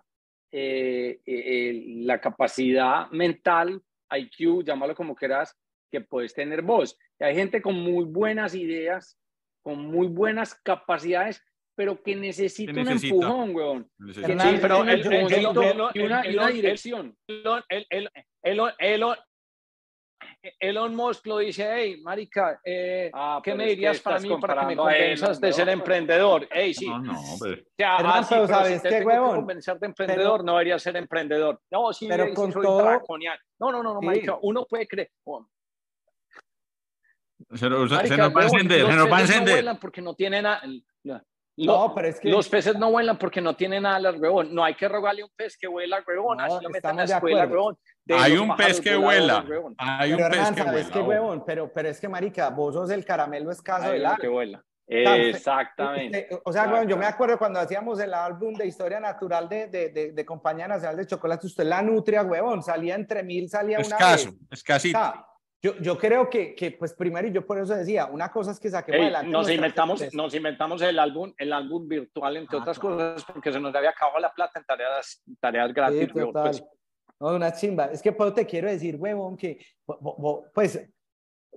eh, eh, la capacidad mental, IQ, llámalo como quieras, que puedes tener vos. Y hay gente con muy buenas ideas, con muy buenas capacidades, pero que necesita, un empujón, weón. Sí, pero el, y una, y una dirección. Elon Musk lo dice, hey, marica, eh, ah, ¿qué me dirías para mí para que me convenzas de ser emprendedor? Hey, sí. No, no, pero... Ya, Hernán, ah, sí, pero pero ¿sabes si te qué, tengo huevón? que convencer de emprendedor, no debería ser emprendedor. No, sí, Pero con soy todo-. No, no, no, no, Sí. marica, uno puede creer... oh, Se, nos- se marica, nos va a encender, se nos va a no encender. vuelan porque no tienen... a- No, pero es que- Los peces no vuelan porque no tienen alas, huevón. No hay que rogarle a un pez que vuela, huevón. No, Así lo metan en la escuela, huevón. Hay un pez que vuela. Hay un pez que ¿sabes vuela. qué, ojo. huevón? Pero, pero es que, marica, vos sos el caramelo escaso del que vuela. Exactamente. Usted- O sea, huevón, yo me acuerdo cuando hacíamos el álbum de Historia Natural de, de, de, de Compañía Nacional de Chocolate, usted la nutria, huevón, salía entre mil, salía una Escaso, vez. O escasito. Yo, yo creo que, que, pues primero, y yo por eso decía, una cosa es que saquemos Ey, adelante. nos, inventamos, empresas. nos inventamos el álbum, el álbum virtual, entre Ah, otras claro. cosas, porque se nos había acabado la plata en tareas, tareas gratis. Sí, total. pues. No, una chimba. Es que pues, te quiero decir, huevón, que pues,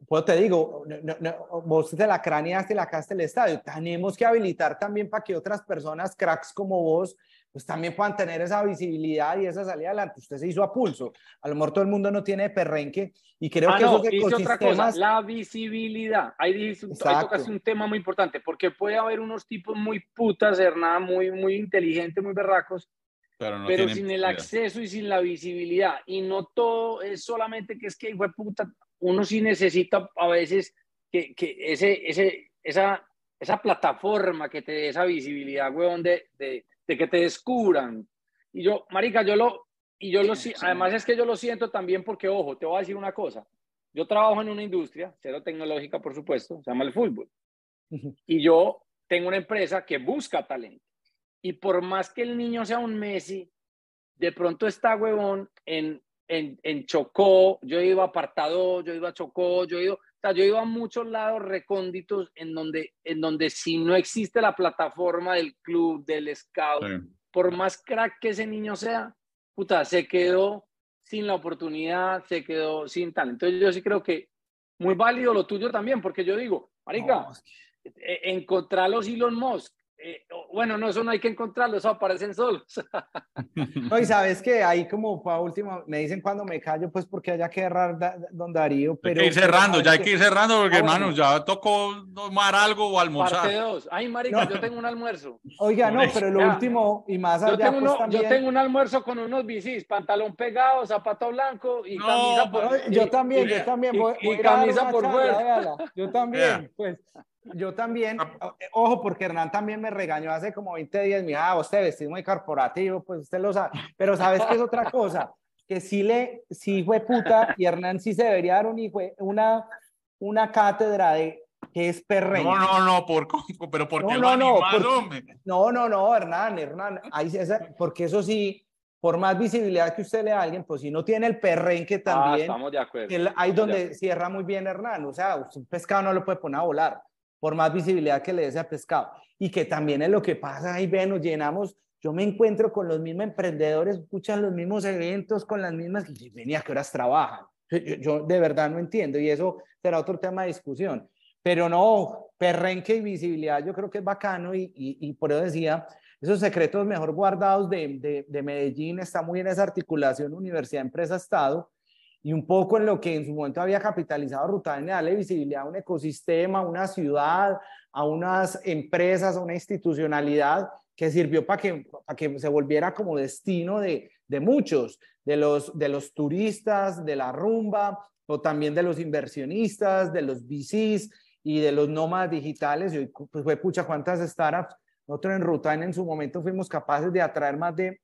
pues te digo, no- no, vos te la craneaste, la caste el estadio. Tenemos que habilitar también para que otras personas, cracks como vos, pues también puedan tener esa visibilidad y esa salida adelante. Usted se hizo a pulso. A lo mejor todo el mundo no tiene perrenque y creo Ah, que no, esos hice otra cosa, ecosistemas... la visibilidad. Ahí, dices- ahí tocas un tema muy importante, porque puede haber unos tipos muy putas, Hernán, muy, muy inteligentes, muy berracos, Pero, no pero sin el acceso y sin la visibilidad. Y no todo es solamente que es que, hijo de puta, uno sí necesita a veces que, que ese, ese, esa, esa plataforma que te dé esa visibilidad, weón, de, de, de que te descubran. Y yo, marica, yo lo, y yo lo, si- además es que yo lo siento también porque, ojo, te voy a decir una cosa. Yo trabajo en una industria, cero tecnológica, por supuesto, se llama el fútbol. Y yo tengo una empresa que busca talento. Y por más que el niño sea un Messi, de pronto está huevón en, en, en Chocó, yo iba a Apartado, yo iba a Chocó, yo iba, o sea, yo iba a muchos lados recónditos en donde, en donde si no existe la plataforma del club, del scout, Sí. por más crack que ese niño sea, puta, se quedó sin la oportunidad, se quedó sin tal. Entonces yo sí creo que muy válido lo tuyo también, porque yo digo, marica, No, es que- eh, encontrar los Elon Musk. Eh, bueno, no, eso no hay que encontrarlos, eso aparecen solos. No, y sabes que ahí como para último, me dicen cuando me callo, pues porque haya que errar da- don Darío, Hay pero... que ir cerrando, ya hay que ir cerrando porque, Ah, bueno. hermano, ya tocó tomar algo o almorzar. Parte 2. Ay, marica, No. yo tengo un almuerzo. Oiga, no, pero lo ya. último y más Yo allá, tengo, pues uno- también... yo tengo un almuerzo con unos bicis, pantalón pegado, zapato blanco y No, camisa por yo también, y- yo también y- voy, y voy camisa por fuera. Yo también, Vea. pues, yo también, Ah. eh, ojo, porque Hernán también me regañó hace como 20 días, mira, ah, vos te vestís muy corporativo, pues usted lo sabe, pero ¿sabes qué es otra cosa? Que sí le, sí fue puta, y Hernán sí se debería dar un hijo, una, una cátedra de que es perreño. No, no, no, por, pero ¿por qué No, lo no, no, por- hombre? No, no, no, Hernán, Hernán, ahí esa- porque eso sí, por más visibilidad que usted le da a alguien, pues si no tiene el perrenque Ah, también, estamos de acuerdo. el- ahí donde acuerdo. cierra muy bien Hernán, o sea, un pescado no lo puede poner a volar, por más visibilidad que le dé ese pescado. Y que también es lo que pasa, ahí ven, nos llenamos, yo me encuentro con los mismos emprendedores, escuchan los mismos eventos, con las mismas, y ven, ¿y a qué horas trabajan? Yo, yo- de verdad no entiendo, y eso será otro tema de discusión. pero no, perrenque y visibilidad yo creo que es bacano y, y, por eso decía, esos secretos mejor guardados de, de, de Medellín está muy en esa articulación universidad, empresa, Estado y un poco en lo que en su momento había capitalizado Ruta darle visibilidad a un ecosistema, a una ciudad, a unas empresas, a una institucionalidad que sirvió para que, para que se volviera como destino de, de muchos, de los, de los turistas, de la rumba, o también de los inversionistas, de los VCs y de los nómadas digitales. Y pues fue pucha, cuántas startups. Nosotros en Rutan en su momento fuimos capaces de atraer más de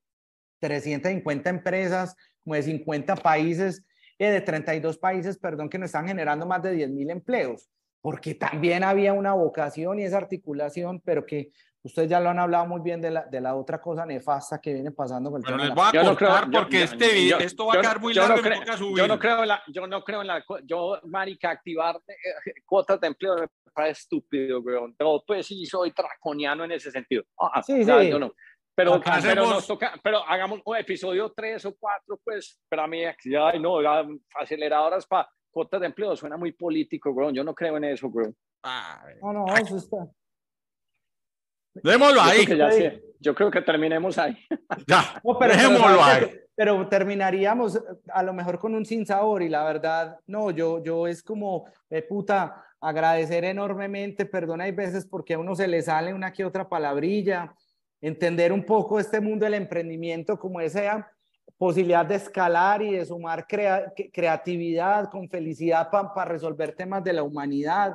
350 empresas, como de 50 países eh, de 32 países, perdón, que nos están generando más de 10 mil empleos, porque también había una vocación y esa articulación, pero que ustedes ya lo han hablado muy bien de la, de la otra cosa nefasta que viene pasando con el tema. Les voy a yo cortar porque este, esto va a quedar muy largo no creo, Yo no creo en la, yo no creo en la, yo, marica, activar eh, cuotas de empleo me parece estúpido, weón. Pero pues sí, soy draconiano en ese sentido. Ah, sí, sí. Yo no. Pero, pero, nos toca, pero hagamos un episodio 3 o 4, pues, para mí, ay, no, aceleradoras para cuotas de empleo, suena muy político, bro. Yo no creo en eso, bro. Ah, no, no, eso está. Démoslo ahí. yo creo que terminemos ahí. Ya, pero, dejémoslo ahí. Pero terminaríamos a lo mejor con un sin sabor y la verdad, no, yo, yo es como, de puta, agradecer enormemente, perdona hay veces porque a uno se le sale una que otra palabrilla, entender un poco este mundo del emprendimiento como esa posibilidad de escalar y de sumar creatividad con felicidad para resolver temas de la humanidad.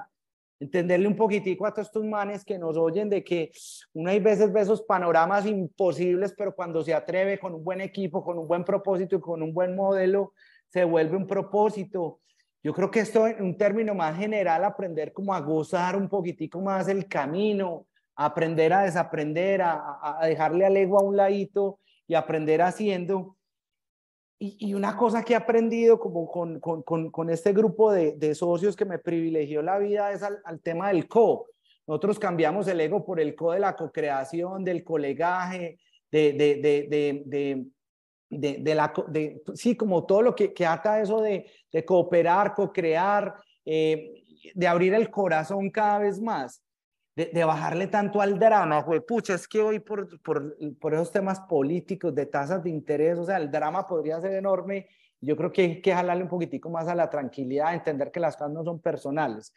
Entenderle un poquitico a todos estos manes que nos oyen de que uno hay veces ve esos panoramas imposibles, pero cuando se atreve con un buen equipo, con un buen propósito y con un buen modelo, se vuelve un propósito. Yo creo que esto en un término más general, aprender como a gozar un poquitico más el camino, aprender a desaprender, a, dejarle al ego a un ladito y aprender haciendo. Y, una cosa que he aprendido como con, con, este grupo de, socios que me privilegió la vida es al, tema del co. Nosotros cambiamos el ego por el co de la co-creación, del colegaje, de, de, de, la, de, sí, como todo lo que, que ata eso de, cooperar, co-crear, eh, de abrir el corazón cada vez más de, bajarle tanto al drama, güey, pucha, es que hoy por, por, por, esos temas políticos, de tasas de interés, o sea, el drama podría ser enorme. Yo creo que hay que jalarle un poquitico más a la tranquilidad, entender que las cosas no son personales.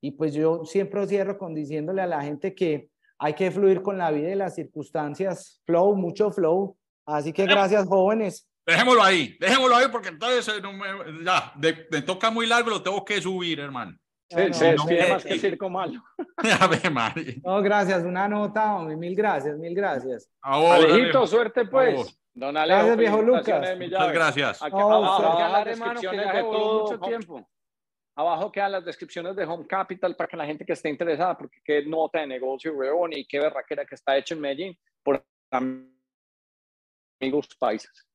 Y pues yo siempre cierro con diciéndole a la gente que hay que fluir con la vida y las circunstancias, flow, mucho flow. Así que gracias, jóvenes. Dejémoslo ahí, dejémoslo ahí porque entonces eh, ya, me toca muy largo, lo tengo que subir, hermano. Se, se despide más que circo malo. no, gracias, una nota, mil gracias, mil gracias. Alejito, suerte pues. Don Alejo, gracias, viejo Lucas. Muchas gracias. Aquí, abajo quedan las descripciones de todo. Mucho tiempo. Abajo quedan las descripciones de Home Capital para que la gente que esté interesada, porque qué nota de negocio, weón, y qué berraquera que está hecho en Medellín por amigos países.